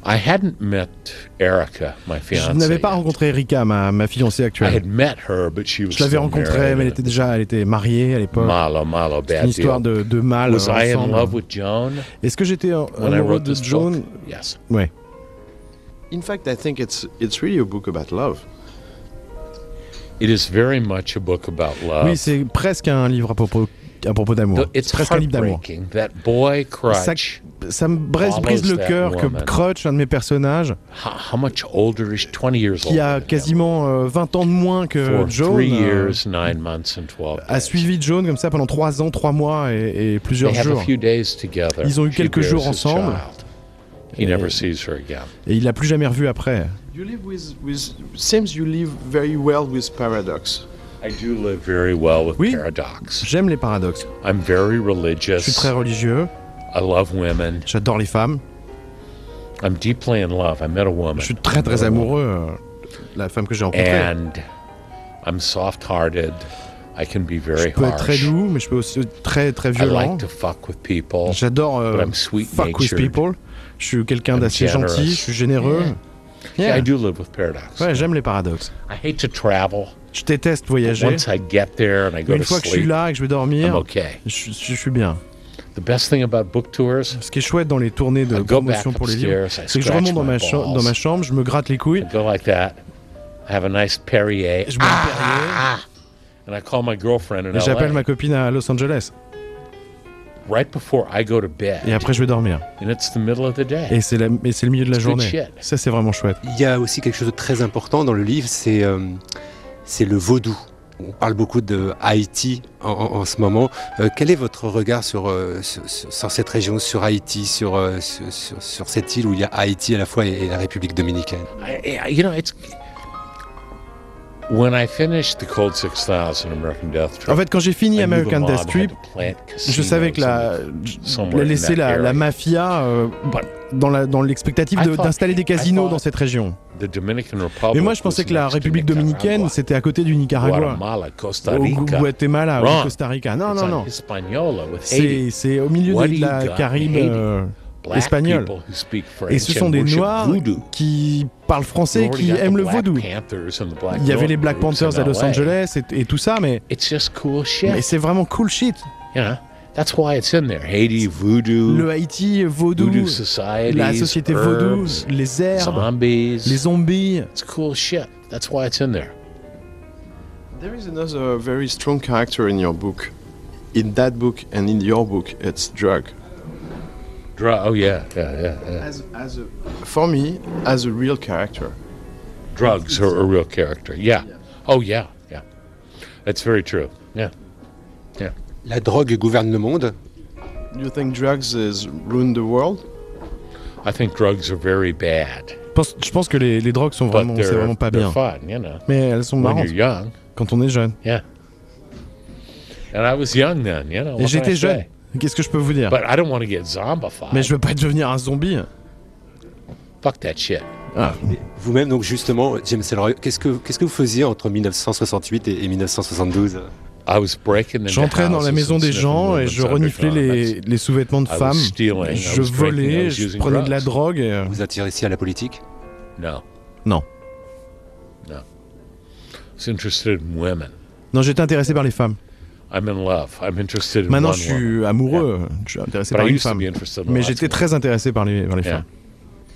I hadn't met Erica, my Je fiancée. n'avais pas rencontré Erika, ma, ma fiancée I actuelle. had met her, but she was Je l'avais rencontrée, married mais elle était déjà elle était mariée à l'époque. Malo, malo, C'est bad une histoire de, de mal Was I in love with Joan? Est-ce que j'étais I amoureux wrote de this Joan? Yes. Ouais. In fact, I think it's it's really a book about love. It is very much a book about love. Oui, c'est presque un livre à propos, à propos d'amour. C'est presque un livre d'amour. Ça, ça me brise, brise le cœur que. Crutch, un de mes personnages, How, how much older is 20 years qui a quasiment euh, 20 ans de moins que Joan, three euh, years, nine months, and 12 a suivi Joan comme ça pendant 3 ans, 3 mois et, et plusieurs They have jours. a few days together. Ils ont eu She quelques jours ensemble. Et- never sees her again. Et il l'a plus jamais revu après. You live with with seems you live very well with paradox. I do live very well with Oui. J'aime les paradoxes. I'm very Je suis religious. très religieux, I love women. j'adore les femmes, I'm deeply in love. I met a woman. je suis très très amoureux. euh, La femme que j'ai rencontrée. And I'm soft-hearted. I can be Je very peux être très doux, mais je peux aussi être très très I violent. like to fuck with people. J'adore euh, fuck with people. Je suis quelqu'un d'assez gentil, je suis généreux. Yeah, Yeah. I do live with paradox. Ouais, j'aime les paradoxes. Je déteste voyager. once I get there and I go Mais une to fois que je suis sleep, là et que je vais dormir, okay. je, je suis bien. The best thing about book tours, Ce qui est chouette dans les tournées de I go back promotion pour les livres, c'est que je remonte dans ma, cha- balls. dans ma chambre, je me gratte les couilles, I go like that, I have a nice Perrier, je bois un Perrier, and I call my girlfriend in et j'appelle ma copine à Los Angeles. right before I go to bed, Et après, je vais dormir. and it's the middle of the day. Et c'est le milieu de la It's journée. Ça, c'est vraiment chouette. Il y a aussi quelque chose de très important dans le livre, c'est euh, c'est le vaudou. On parle beaucoup de Haïti en, en- en ce moment. Euh, quel est votre regard sur, euh, sur, sur- cette région, sur Haïti, sur, euh, sur, sur- sur cette île où il y a Haïti à la fois et, et la République dominicaine? You know, it's when I finished the Cold Six Thousand American Death Trip. En fait, quand j'ai fini American Death Trip, je savais que la, laisser la, mafia euh, dans l'expectative de- d'installer des I casinos thought dans cette région. the Dominican Republic Mais moi, je was pensais que la République Nicaragua, dominicaine, c'était à côté du Nicaragua. Au Rica. Guatemala, au Costa Rica. Non, It's non, on non. C'est au milieu de la Haiti? euh, Black espagnole. people who speak French Et ce sont and des Noirs qui parlent français qui aiment le vaudou. Il y avait les Black Panthers in à Los. Angeles et, et tout ça, mais, It's just cool shit. mais c'est vraiment cool shit. You know, that's why it's in there. Haiti, voodoo, Le Haïti vaudou, voodoo society, la société vaudou, les herbes, zombies. les zombies. It's cool shit. That's why it's in there. There is another very strong character in your book. In that book and in your book, it's drug. Dr- oh yeah, yeah, yeah, yeah. As, as a, for me, as a real character. Drugs are a real character. Yeah. Oh yeah, yeah. That's very true. La drogue gouverne le monde Do you think drugs is ruin the world? I think drugs are very bad, Je pense, je pense que les, les drogues sont vraiment, c'est vraiment pas bien. fun, you know. Mais elles sont When marrantes you're young, quand on est jeune. yeah. And I was young then, you know. Et j'étais jeune. Qu'est-ce que je peux vous dire? But I don't want to get zombified. Mais je veux pas devenir un zombie. Fuck that shit. Ah, Vous-même, donc justement, James Ellroy, qu'est-ce que, qu'est-ce que vous faisiez entre 1968 et, et 1972 I was breaking into J'entrais dans la maison des gens et je reniflais les, sous-vêtements de femmes. Je volais, je prenais de la drogue. Et... euh, Vous intéressiez à la politique? No. Non. No. I was interested in women. Non, j'étais intéressé par les femmes. I'm in love. I'm interested in Maintenant, je suis amoureux. Je suis intéressé But par une femme. be interested in Mais j'étais très intéressé par les, par les Yeah.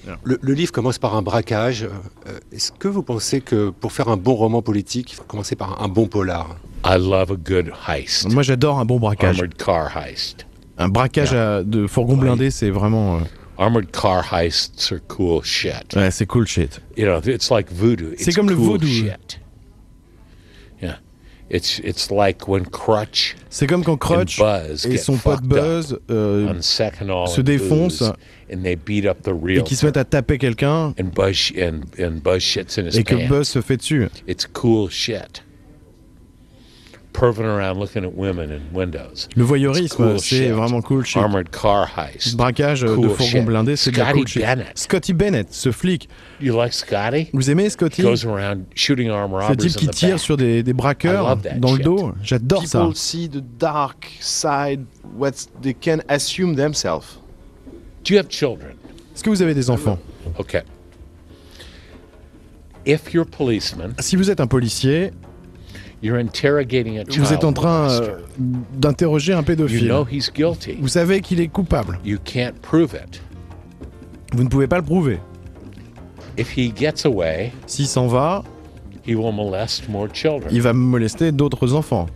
femmes. le, le livre commence par un braquage. Euh, Est-ce que vous pensez que pour faire un bon roman politique, il faut commencer par un bon polar? I love a good heist. Moi, j'adore un bon braquage. Armored car heist. Un braquage à- de fourgon blindé, c'est vraiment. euh, Armored car heists are cool shit. Ouais, c'est cool shit. You know, it's like voodoo. C'est It's comme le cool vaudou. Shit. Yeah. It's it's like when Crutch C'est comme quand Crutch and Buzz et son pote Buzz euh, on second all se défoncent booze, and they beat up the et real qui se mettent à taper quelqu'un and Buzz and and Buzz shits in his et que. Buzz se fait dessus. It's cool shit. Perving around looking at women in windows. Le voyeurisme, cool c'est vraiment cool shit. Armored car heist. Braquage euh, de Cool fourgon shit. blindé, c'est de la Scotty cool shit. Bennett. Scotty Bennett, ce flic. You like Scotty? Vous aimez Scotty? Goes around shooting armed Ce robbers type qui tire sur des, des I braqueurs love that dans le shit. dos. J'adore ça. People see the dark side, what they can assume themselves. Do you have children? Est-ce que vous avez des enfants? Okay. If you're a policeman, Si vous êtes un policier, vous êtes en train euh, d'interroger un You pédophile. know he's guilty. Vous savez qu'il est coupable. You can't prove it. Vous ne pouvez pas le prouver. If he gets away, S'il s'en va, he will molest more children. il va molester d'autres enfants.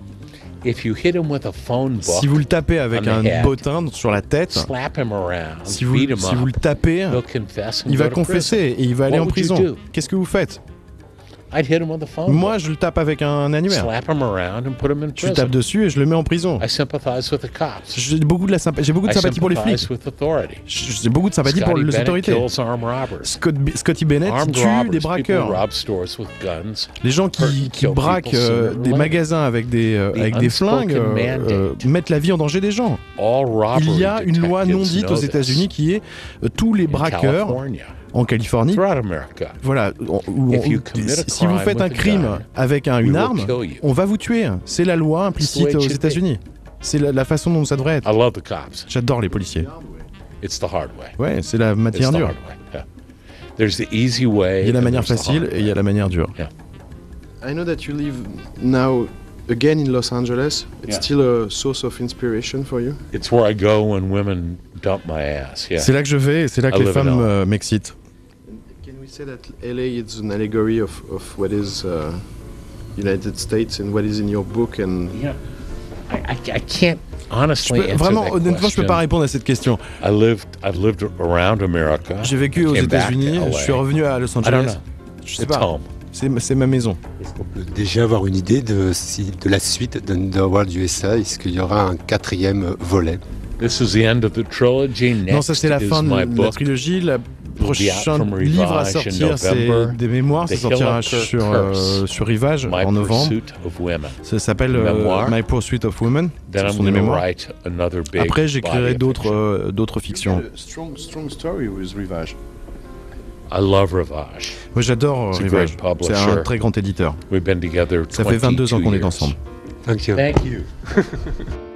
If you hit him with a phone book, Si vous le tapez avec un bottin sur la tête, slap him around, si vous, si vous le tapez, he'll confess and il va confesser et il va aller What en prison. Qu'est-ce que vous faites? I'd hit him with a phone Moi, je le tape avec un annuaire. slap him around and put him in Je tape dessus et je le mets en prison. I sympathize with the cops. J'ai beaucoup de, la sympa- j'ai beaucoup de I sympathie pour les flics. J'ai beaucoup de sympathie pour les autorités. Scott- Scotty Bennett Armed tue robbers, des braqueurs. Les gens qui, braquent euh, des magasins avec des, euh, The avec des flingues euh, mettent la vie en danger des gens. Il y a une loi non dite aux. États-Unis qui est tous les braqueurs en Californie. Voilà, on- on- si vous faites un crime avec un- une arme, on va vous tuer. C'est la loi implicite it aux. États-Unis. C'est la, la façon dont ça devrait être. I love the cops. J'adore les policiers. It's the hard way. Ouais, c'est la matière dure. hard way. Yeah. There's the easy way. Il y a la manière facile et il y a la manière dure. I know that you live now again in Los Angeles. It's Yeah. still a source of inspiration for you. It's where I go when women dump my ass. Yeah. C'est là que je vais et c'est là que I les femmes euh, m'excitent. Can we say that LA is an allegory of, of what is uh, United States and what is in your book and Yeah. I, I, I can't Je honestly peux- vraiment, honnêtement, je peux question. pas répondre à cette question. I lived, I've lived around America. J'ai vécu aux États-Unis, je suis revenu à Los I don't Angeles. know. Je sais pas, c'est ma maison. Est-ce qu'on peut déjà avoir une idée de, si, de la suite d'Underworld USA Est-ce qu'il y aura un quatrième volet? This is the end of the trilogy. Next Non, ça c'est la fin de la trilogie. Out prochain livre à sortir, c'est des mémoires. Ça sortira sur, euh, sur Rivage My en novembre. Ça s'appelle euh. My Pursuit of Women. Then Ce I'm sont des mémoires. write another big Après, j'écrirai d'autres euh, d'autres fictions. a strong, strong story with Rivage. I love Rivage. Moi, j'adore Rivage. C'est un très grand éditeur. We've been together Ça fait 22 ans 22 qu'on est ensemble. Thank you. Thank you.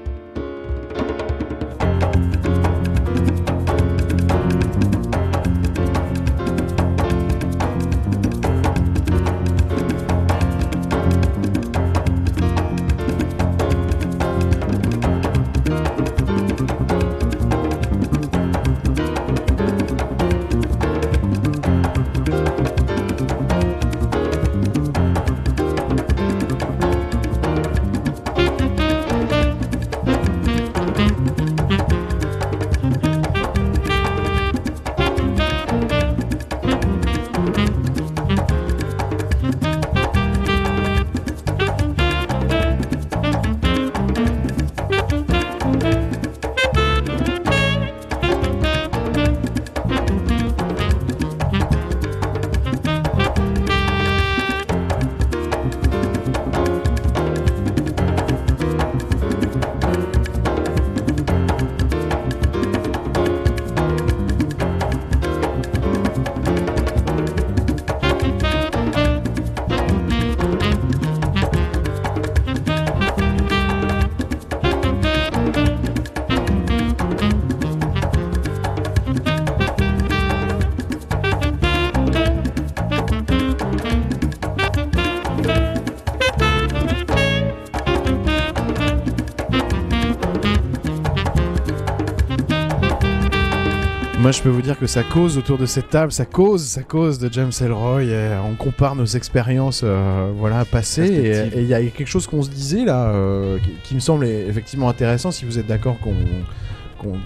Moi, je peux vous dire que ça cause autour de cette table, ça cause, ça cause de James Elroy. et on compare nos expériences, euh, voilà, passées. Et il y a quelque chose qu'on se disait là, euh, qui, qui me semble effectivement intéressant. Si vous êtes d'accord qu'on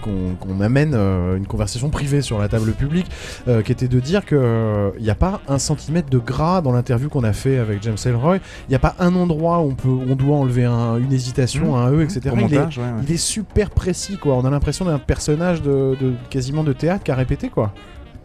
qu'on- amène euh, une conversation privée sur la table publique, euh, qui était de dire que il n'y a pas un centimètre de gras dans l'interview qu'on a fait avec James Elroy. Il n'y a pas un endroit où on peut, on doit enlever un- une hésitation, un e, etc. Il est- montage, ouais, ouais. il est super précis, quoi. On a l'impression d'un personnage de, de- quasiment de théâtre qui a répété, quoi.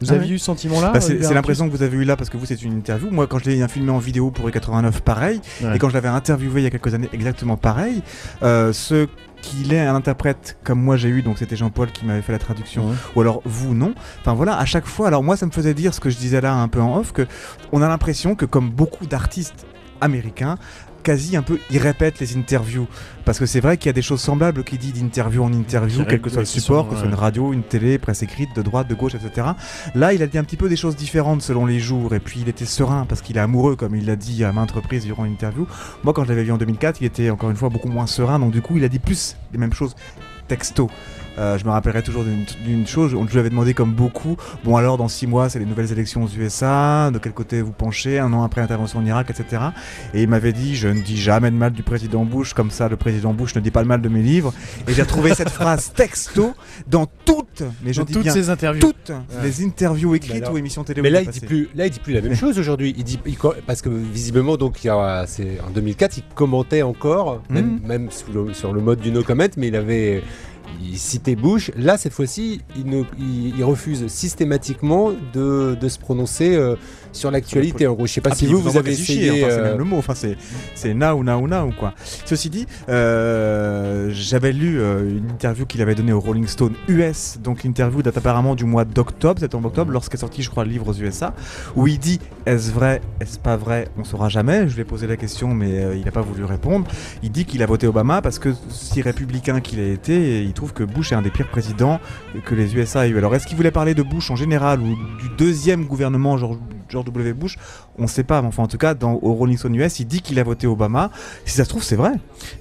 Vous Ah aviez ouais. eu ce sentiment-là Bah, c'est l'impression que vous avez eu là parce que vous c'est une interview. Moi quand je l'ai filmé en vidéo pour E89 pareil Ouais. et quand je l'avais interviewé il y a quelques années exactement pareil. Euh, ce qu'il est un interprète comme moi j'ai eu donc c'était Jean-Paul qui m'avait fait la traduction Ouais. ou alors vous non. Enfin voilà à chaque fois alors moi ça me faisait dire ce que je disais là un peu en off que on a l'impression que comme beaucoup d'artistes américains quasi un peu ils répètent les interviews parce que c'est vrai qu'il y a des choses semblables qu'il dit d'interview en interview quel que soit le support sont, que ce soit une radio une télé presse écrite de droite de gauche etc Là, il a dit un petit peu des choses différentes selon les jours, et puis il était serein parce qu'il est amoureux, comme il l'a dit à maintes reprises durant une interview. Moi, quand je l'avais vu en 2004, il était encore une fois beaucoup moins serein, donc du coup, il a dit plus les mêmes choses texto. Euh, je me rappellerai toujours d'une- chose, on je lui avait demandé comme beaucoup, bon alors dans six mois c'est les nouvelles élections aux USA, de quel côté vous penchez, un an après l'intervention en Irak, etc. Et il m'avait dit, je ne dis jamais de mal du président Bush, comme ça le président Bush ne dit pas le mal de mes livres. Et j'ai retrouvé cette phrase texto dans toutes, mais je Dans dis toutes bien ces interviews. toutes les interviews écrites alors- ou émissions télé. Mais là, il dit plus, là, il dit plus la même chose aujourd'hui. Il dit, il parce que visiblement, donc, il y a, c'est en 2004, il commentait encore, même, même sous le- sur le mode du no comment, mais il avait, il Bush. Là, cette fois-ci, il, refuse systématiquement de, de se prononcer euh, sur l'actualité. En gros, je sais pas Ah, si vous vous avez essayé. enfin, c'est euh, même le mot, enfin c'est c'est now now now quoi. Ceci dit, euh, j'avais lu euh, une interview qu'il avait donnée au Rolling Stone US, donc l'interview date apparemment du mois d'octobre, septembre octobre, lorsqu'est sorti je crois le livre aux USA, où il dit est-ce vrai, est-ce pas vrai, on saura jamais. Je lui ai posé la question, mais euh, il n'a pas voulu répondre. Il dit qu'il a voté Obama parce que si républicain qu'il a été, il trouve que Bush est un des pires présidents que les USA aient eu. Alors est-ce qu'il voulait parler de Bush en général ou du deuxième gouvernement George, George W. Bush On ne sait pas, mais enfin en tout cas dans, au Rolling Stone US, il dit qu'il a voté Obama. Si ça se trouve, c'est vrai.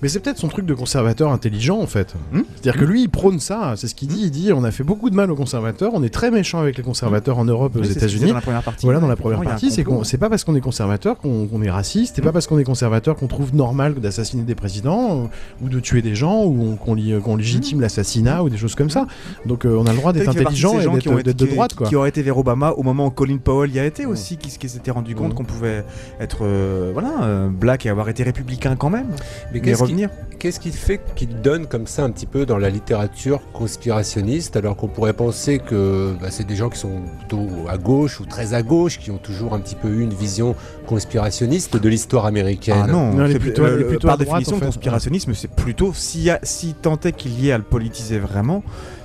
Mais c'est peut-être son truc de conservateur intelligent en fait. Hmm C'est-à-dire que lui, il prône ça. C'est ce qu'il dit. Il dit on a fait beaucoup de mal aux conservateurs. On est très méchant avec les conservateurs en Europe, et aux États-Unis. dans la première partie. Voilà, dans la première partie, c'est pas parce qu'on est conservateur qu'on, est raciste, c'est pas parce qu'on est conservateur qu'on trouve normal d'assassiner des présidents ou de tuer des gens ou on- qu'on, légitime l'assassinat ou des choses comme ça. Donc euh, on a le droit d'être intelligent et d'être, de droite quoi. Qui auraient été vers Obama au moment où Colin Powell y a été aussi, qui, qui s'était rendu compte Mm. qu'on pouvait être euh, voilà, euh, black et avoir été républicain quand même. Mais Mais qu'est-ce qui, revenir. qu'est-ce qui fait qu'il donne comme ça un petit peu dans la littérature conspirationniste alors qu'on pourrait penser que bah, c'est des gens qui sont plutôt à gauche ou très à gauche qui ont toujours un petit peu eu une vision conspirationniste de l'histoire américaine? Ah non, Non, est plutôt- euh, plutôt par à droite, définition, en fait. le conspirationnisme, c'est plutôt, s'il y a, si tant est qu'il y ait à le politiser vraiment,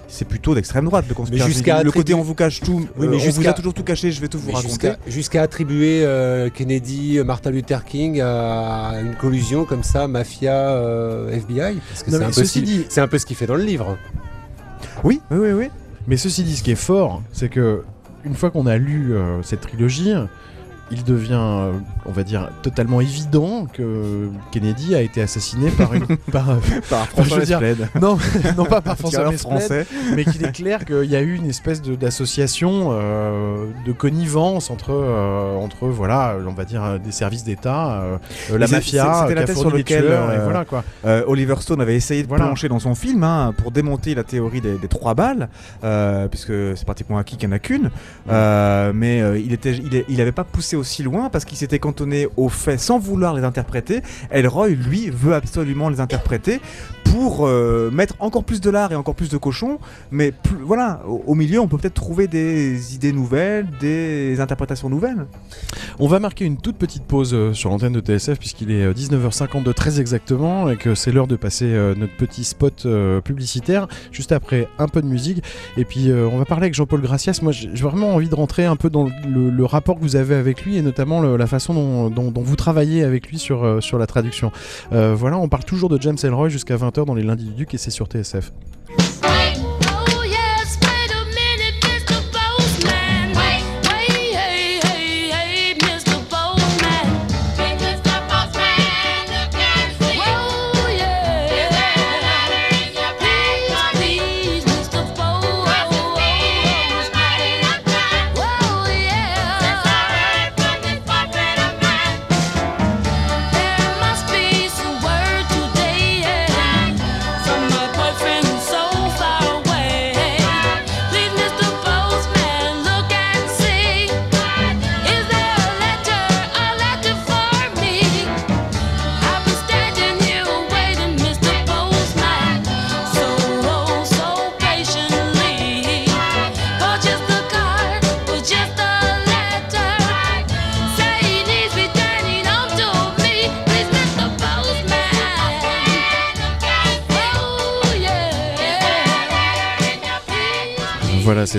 c'est plutôt d'extrême droite le conspirationnisme. jusqu'à le côté on vous cache tout, Oui, euh, mais on vous jusqu'à- a toujours tout caché, je vais tout vous Mais raconter. Jusqu'à attribuer euh, Kennedy, euh, Martin Luther King à une collusion comme ça, mafia, euh, FBI Parce que Non, c'est mais un, dit- un peu ce qu'il fait dans le livre. Oui, oui, oui, oui. Mais ceci dit, ce qui est fort, c'est que une fois qu'on a lu euh, cette trilogie, il devient, euh, on va dire, totalement évident que Kennedy a été assassiné par une, par, euh, Par veux dire, non, non pas par François français. mais qu'il est clair qu'il y a eu une espèce de- d'association, euh, de connivence entre, euh, entre, voilà, on va dire, des services d'État, euh, la mafia, c'était la thèse sur lequel, tueurs, et voilà quoi. Oliver Stone avait essayé de Voilà. plancher dans son film hein, pour démonter la théorie des, des trois balles, puisque c'est pratiquement acquis qu'il n'y en a qu'une. Euh, mais il était, il, il avait pas poussé aussi loin parce qu'il s'était cantonné aux faits sans vouloir les interpréter. Elroy, lui, veut absolument les interpréter pour euh, mettre encore plus de lard et encore plus de cochon. Mais voilà, au, milieu, on peut peut-être trouver des idées nouvelles, des interprétations nouvelles. On va marquer une toute petite pause euh, sur l'antenne de TSF puisqu'il est euh, 19h52 très exactement et que c'est l'heure de passer euh, notre petit spot euh, publicitaire juste après un peu de musique et puis euh, on va parler avec Jean-Paul Gracias. Moi j'ai j'ai vraiment envie de rentrer un peu dans le, le rapport que vous avez avec lui et notamment la façon dont vous travaillez avec lui sur, euh, sur la traduction. Euh, voilà, on parle toujours de James Elroy jusqu'à 20h dans les lundis du Duc et c'est sur TSF.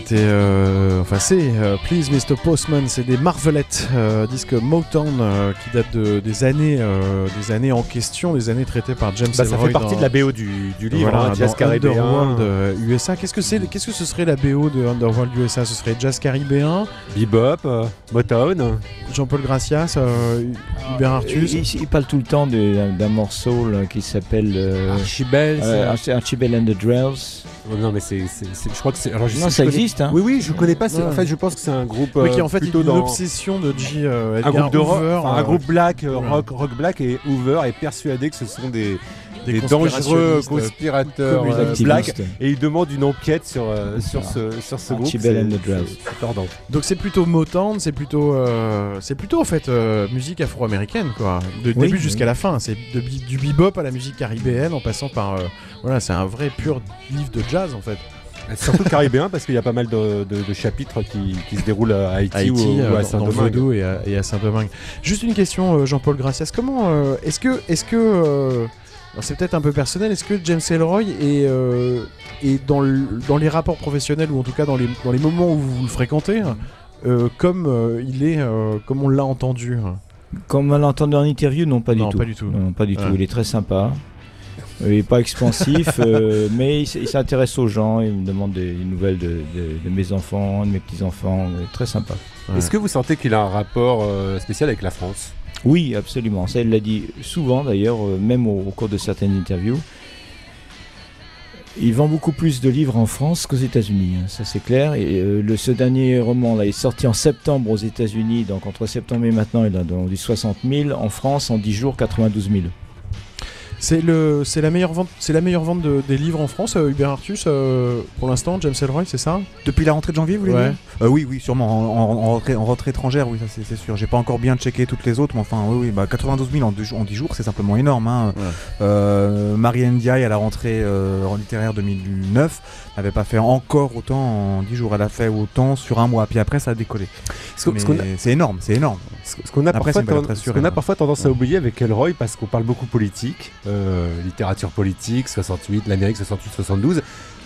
C'était. euh, enfin, c'est euh, Please Mr. Postman, c'est des Marvelettes, euh, disque Motown euh, qui date de, des, années, euh, des années en question, des années traitées par James Bah, ça fait partie dans- de la BO du, du livre, Voilà, hein, Jazz dans caribéen. Underworld euh, USA. Qu'est-ce que c'est Qu'est-ce que ce serait la BO de Underworld USA Ce serait jazz caribéen, Bebop, euh, Motown. Jean-Paul Gracias, euh, Hubert Artus. Il, il- il parle tout le temps d'un morceau là, qui s'appelle euh, Archibald. euh, Arch- Archibald and the Drells. Oh, non, mais c'est, c'est- c'est- je crois que c'est. Alors, je Non, sais- ça je connais- existe. Hein. Oui, oui, je connais pas. c'est- En fait, je pense que c'est un groupe. Oui, qui est euh, en fait plutôt une dans obsession de J. euh, un groupe de rock, enfin, un euh, groupe black, euh, rock, rock black, et Hoover est persuadé que ce sont des, des des dangereux conspirateurs euh, black, et il demande une enquête sur sur ce sur ce groupe. Archibald c'est- and the Drells. c'est- c'est tordant. Donc c'est plutôt Motown, c'est plutôt, euh, c'est plutôt en fait euh, musique afro-américaine quoi, de Oui, début oui. jusqu'à la fin. C'est du bebop à la musique caribéenne en passant par, euh, voilà, c'est un vrai pur livre de jazz en fait. Surtout le caribéen, parce qu'il y a pas mal de, de- de chapitres qui, qui se déroulent à Haïti, Haïti, ou, ou euh, à Saint-Domingue. Et à, et à Saint-Domingue. Juste une question, euh, Jean-Paul Gracias. Comment euh, est-ce que, est-ce que, euh, c'est peut-être un peu personnel, est-ce que James Ellroy est, euh, est dans, le- dans les rapports professionnels ou en tout cas dans les, dans les moments où vous le fréquentez, euh, comme euh, il est, euh, comme on l'a entendu Comme on l'a entendu en interview, non, pas du Non, tout. pas du tout. Non, pas du Ouais. tout. Il est très sympa. Il est pas expansif, euh, mais il, s'intéresse aux gens. Il me demande des, des nouvelles de, de- de mes enfants, de mes petits-enfants. euh, Très sympa. Est-ce que vous sentez qu'il a un rapport euh, spécial avec la France? Oui, absolument. Ça, il l'a dit souvent d'ailleurs, euh, même au, cours de certaines interviews. Il vend beaucoup plus de livres en France qu'aux États-Unis, hein, ça c'est clair. Et euh, le, ce dernier roman là est sorti en septembre aux États-Unis, donc entre septembre et maintenant il a vendu 60 000. En France, en 10 jours, 92 000. C'est le, c'est la meilleure vente, c'est la meilleure vente de- des livres en France, euh, Hubert Artus, euh, pour l'instant, James Ellroy, c'est ça? Depuis la rentrée de janvier, vous voulez Ouais. dire? Euh, Oui, oui, sûrement. En, en- en rentrée, en rentrée étrangère, oui, ça c'est- c'est sûr. J'ai pas encore bien checké toutes les autres, mais enfin, oui, oui. Bah, 92 000 en, deux jours- en 10 jours, c'est simplement énorme. Hein. Ouais. Euh, Marie Ndiaye, à la rentrée euh, en littéraire 2009, n'avait pas fait encore autant en 10 jours. Elle a fait autant sur un mois. Puis après, ça a décollé. Ce C'est énorme, c'est énorme. Ce ce qu'on a, Après, parfois, ce a hein. parfois tendance à oublier avec Elroy, parce qu'on parle beaucoup politique, euh, littérature politique, 68, l'Amérique 68-72,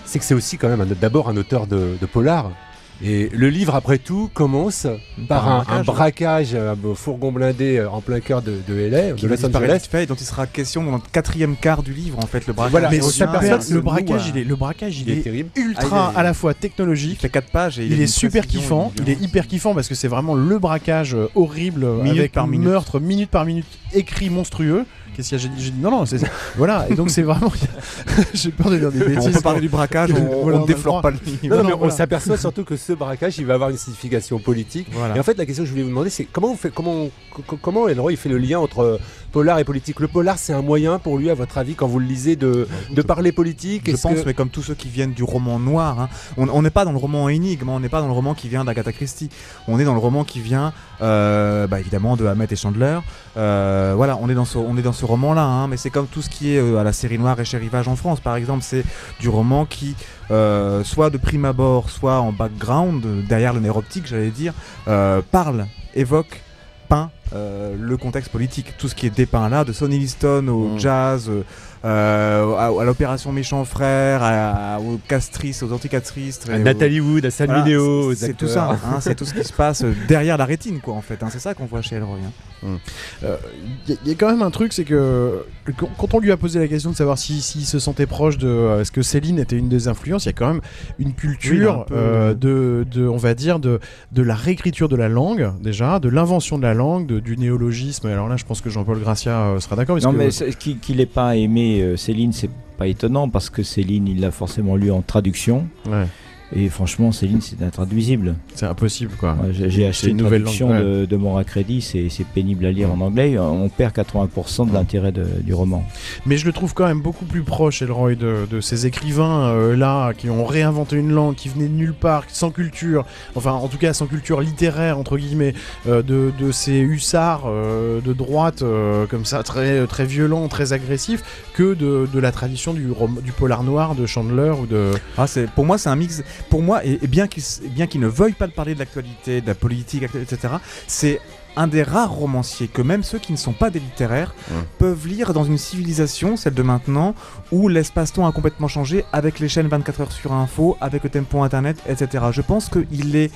c'est que c'est aussi quand même un- d'abord un auteur de, de polar. Et le livre, après tout, commence par, Par un un, un braquage. euh, au fourgon blindé euh, en plein cœur de, de LA, Qui de va Los Angeles. fait, dont il sera question dans le quatrième quart du livre, en fait, le braquage. Voilà, Mais le braquage, euh, il est, le braquage, il, Il est terrible. ultra Ah, il est- à la fois Il technologique. fait 4 pages et Il, est super kiffant, il est hyper kiffant parce que c'est vraiment le braquage euh, horrible euh, Minute avec par minute. meurtre minute par minute écrit monstrueux. Qu'est-ce qu'il y a J'ai dit- j'ai dit non non c'est voilà et donc c'est vraiment j'ai peur de dire des bêtises. On peut parler du braquage, on, Voilà, on on ne déflore pas le livre. Non, Non, mais on s'aperçoit surtout que ce braquage, il va avoir une signification politique. Voilà. Et en fait, la question que je voulais vous demander, c'est comment, vous fait, comment, co- comment Elroy il fait le lien entre polar et politique. Le polar, c'est un moyen pour lui, à votre avis, quand vous le lisez, de, de parler politique Je pense, que- mais comme tous ceux qui viennent du roman noir, hein, on n'est pas dans le roman énigme, hein, on n'est pas dans le roman qui vient d'Agatha Christie, on est dans le roman qui vient, euh, bah, évidemment, de Hammett et Chandler. Euh, voilà, on est dans ce, on est dans ce roman-là, hein, mais c'est comme tout ce qui est euh, à la série noire et chez Rivage en France, par exemple, c'est du roman qui, soit de prime abord, soit en background, derrière le nerf optique, j'allais dire, parle, évoque, euh, le contexte politique. Tout ce qui est dépeint là, de Sonny Liston au Mm. jazz, euh, euh, à, à l'opération Méchant Frère, à- aux castristes, aux anticastristes. à aux- Nathalie Wood, à Sam Voilà, Mineo, c'est tout ça, hein, c'est tout ce qui se passe derrière la rétine, quoi, en fait. hein. c'est ça qu'on voit chez Elroy. hein. Il y, a quand même un truc, c'est que quand- on lui a posé la question de savoir s'il si, s'il se sentait proche de. euh, Est-ce que Céline était une des influences Il y a quand même une culture Oui, un peu, euh, de, de, on va dire, de, de la réécriture de la langue, déjà, de l'invention de la langue, de- du néologisme. Alors là, je pense que Jean-Paul Gracia euh, sera d'accord. Non, que- mais qu'il qu'il ait pas aimé euh, Céline, c'est pas étonnant parce que Céline, il l'a forcément lu en traduction. Ouais, Et franchement, Céline, c'est intraduisible. c'est impossible, quoi. J'ai acheté une une, nouvelle traduction langue, de, de Mora Crédit, c'est c'est pénible à lire en anglais. On perd 80% de l'intérêt du roman. Mais je le trouve quand même beaucoup plus proche, Elroy, de, de ces écrivains euh, là qui ont réinventé une langue qui venait de nulle part, sans culture, enfin en tout cas sans culture littéraire entre guillemets, euh, de, de ces hussards euh, de droite euh, comme ça, très très violents, très agressifs, que de, de la tradition du, rom- du polar noir de Chandler ou de. Ah, c'est pour moi c'est un mix. Pour moi, et, et bien qu'il ne veuille pas parler de l'actualité, de la politique, etc. C'est un des rares romanciers que même ceux qui ne sont pas des littéraires peuvent lire dans une civilisation, celle de maintenant, où l'espace-temps a complètement changé avec les chaînes 24 heures sur info, avec le tempo internet, etc. Je pense qu'il est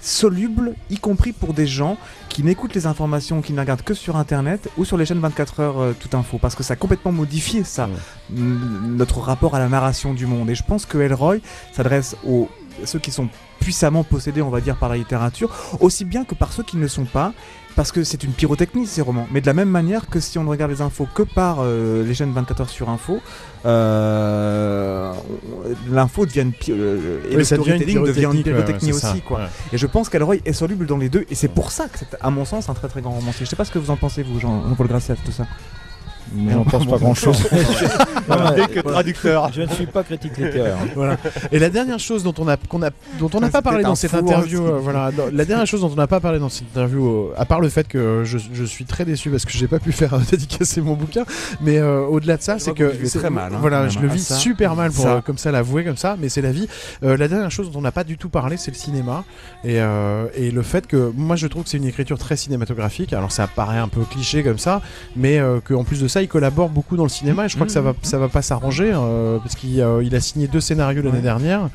soluble, y compris pour des gens qui n'écoutent les informations, qui ne regardent que sur internet ou sur les chaînes 24 heures euh, tout info, parce que ça a complètement modifié ça, Ouais. notre rapport à la narration du monde. Et je pense que Elroy s'adresse aux ceux qui sont puissamment possédés, on va dire, par la littérature, aussi bien que par ceux qui ne le sont pas, parce que c'est une pyrotechnie ces romans. Mais de la même manière que si on ne regarde les infos que par euh, les chaînes 24 heures sur info, euh, l'info devient une pi- euh, et Oui, le ça devient une storytelling devient une pyrotechnie, ouais, ça, aussi, quoi. ouais. Et je pense qu'Elroy est soluble dans les deux, et c'est pour ça que c'est, à mon sens, un très très grand romancier. Je sais pas ce que vous en pensez, vous, Jean- Jean-Paul Gracias, tout ça. Mais j'en pense pas grand-chose. Dès que traducteur. Je ne suis pas critique littéraire. Voilà. Et la dernière chose dont on a, qu'on a, dont on n'a pas parlé dans cette four interview, euh, voilà, la dernière chose dont on n'a pas parlé dans cette interview, euh, à part le fait que je, je suis très déçu parce que j'ai pas pu faire euh, dédicacer mon bouquin, mais euh, au-delà de ça, c'est que très mal, hein, voilà, je le vis ça. super mal pour Ça. euh, comme ça l'avouer comme ça, mais c'est la vie. Euh, la dernière chose dont on n'a pas du tout parlé, c'est le cinéma et, euh, et le fait que moi je trouve que c'est une écriture très cinématographique. Alors ça paraît un peu cliché comme ça, mais euh, qu'en plus de ça, il collabore beaucoup dans le cinéma et je crois que ça va, ça va pas s'arranger euh, parce qu'il euh, il a signé deux scénarios l'année Ouais. dernière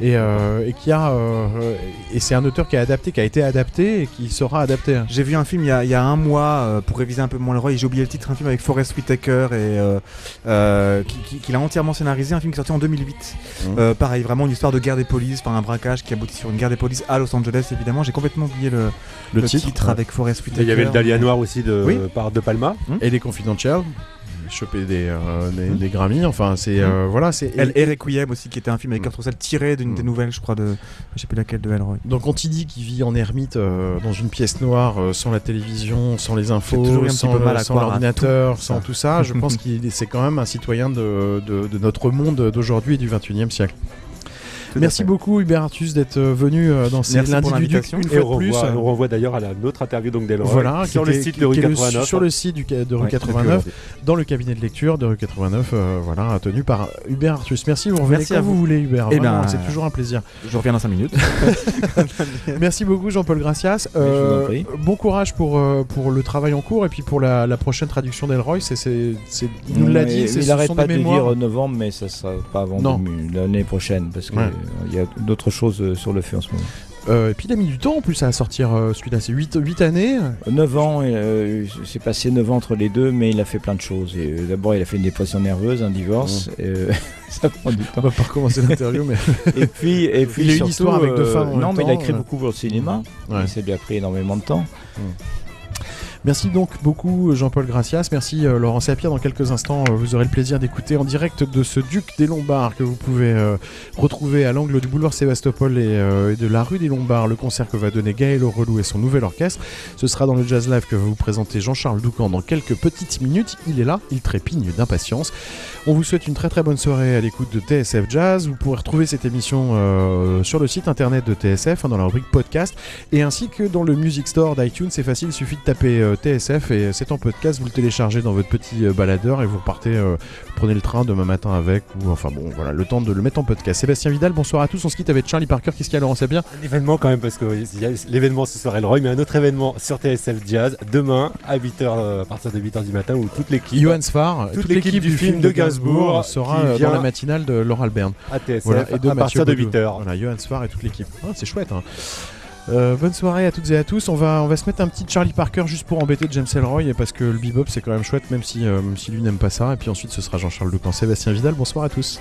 et, euh, et qui a euh, et c'est un auteur qui a adapté, qui a été adapté et qui sera adapté. J'ai vu un film il y a, il y a un mois euh, pour réviser un peu mon Leroy et j'ai oublié le titre, un film avec Forest Whitaker et euh, euh, qui, qui- qu'il a entièrement scénarisé, un film qui est sorti en 2008. Mhm. Euh, pareil, vraiment une histoire de guerre des polices, par un braquage qui aboutit sur une guerre des polices à Los Angeles évidemment. J'ai complètement oublié le, le titre, ouais. avec Forest Whitaker. Il y avait le Dahlia Noir aussi de, Oui. par De Palma. et les Confidential. Choper des, euh, des, des Grammys, enfin c'est euh, voilà c'est Elle et Requiem aussi, qui était un film avec Mm. Kurt Russell tiré d'une Mm. des nouvelles, je crois, de. Je sais plus laquelle de Elroy. Donc on t'y dit qu'il vit en ermite euh, dans une pièce noire, euh, sans la télévision, sans les infos, sans, le- sans l'ordinateur, tout sans tout ça. Je pense qu'il est- c'est quand même un citoyen de, de- de notre monde d'aujourd'hui et du 21e siècle. Merci beaucoup Hubert Artus d'être euh, venu euh, dans ces Merci lundis du Duc une Et fois on de plus. renvoie, on renvoie d'ailleurs à la- notre interview donc d'Elroy Voilà, sur le site de rue qui est le- 89. sur le site du, de rue Ouais, 89, donc, dans le cabinet de lecture de rue 89, euh, voilà, tenu par Hubert Artus. Merci, vous revenez Merci quand à vous vous. voulez Hubert. Eh ben, c'est toujours un plaisir. Je reviens dans 5 minutes. Merci beaucoup Jean-Paul Gracias. Mais je vous en Euh, prie. bon courage pour, euh, pour le travail en cours et puis pour la, la prochaine traduction d'Elroy. Il nous l'a dit, il ce arrête sont pas de dire novembre, mais ça sera pas avant l'année prochaine parce qu'il Ouais. y a d'autres choses euh, sur le feu en ce moment. Euh, et puis il a mis du temps en plus à sortir euh, celui-là. C'est 8, années. 9 ans, euh, c'est passé 9 ans entre les deux, mais il a fait plein de choses. Euh, D'abord, il a fait une dépression nerveuse, un divorce. euh, ça prend du On temps. va pas recommencer l'interview, mais Et puis, et puis Il a une surtout, histoire avec deux femmes Non, mais il a écrit beaucoup pour le cinéma. Ouais. Et ça lui a pris énormément de temps. Merci donc beaucoup Jean-Paul Gracias, merci euh, Laurent Sapir. Dans quelques instants, euh, vous aurez le plaisir d'écouter en direct de ce Duc des Lombards que vous pouvez euh, retrouver à l'angle du boulevard Sébastopol et, euh, et de la rue des Lombards, le concert que va donner Gaël Relou et son nouvel orchestre. Ce sera dans le Jazz Live que va vous présenter Jean-Charles Doucan dans quelques petites minutes. Il est là, il trépigne d'impatience. On vous souhaite une très très bonne soirée à l'écoute de TSF Jazz. Vous pourrez retrouver cette émission sur le site internet de TSF, hein, dans la rubrique podcast, et ainsi que dans le Music Store d'iTunes. C'est facile, il suffit de taper TSF et c'est en podcast. Vous le téléchargez dans votre petit euh, baladeur et vous repartez, euh, vous prenez le train demain matin avec, ou enfin bon, voilà, le temps de le mettre en podcast. Sébastien Vidal, bonsoir à tous. On se quitte avec Charlie Parker. Qu'est-ce qu'il y a, Laurent? Sapir Un événement quand même parce que l'événement ce soir Elroy, mais un autre événement sur TSF Jazz demain à 8h à partir de 8h du matin où toute l'équipe Johan Sfar, toute, l'équipe du film de Gainsbourg sera euh, dans la matinale de Laura Albert. à TSF Voilà, et de à partir de Mathieu 8h. Voilà, Johan Sfar et toute l'équipe. Ah, c'est chouette. Hein. Euh, bonne soirée à toutes et à tous. On va, se mettre un petit Charlie Parker juste pour embêter James Elroy et parce que le bebop c'est quand même chouette, même si, euh, si lui n'aime pas ça. Et puis ensuite ce sera Jean-Charles Lecan, Sébastien Vidal. Bonsoir à tous.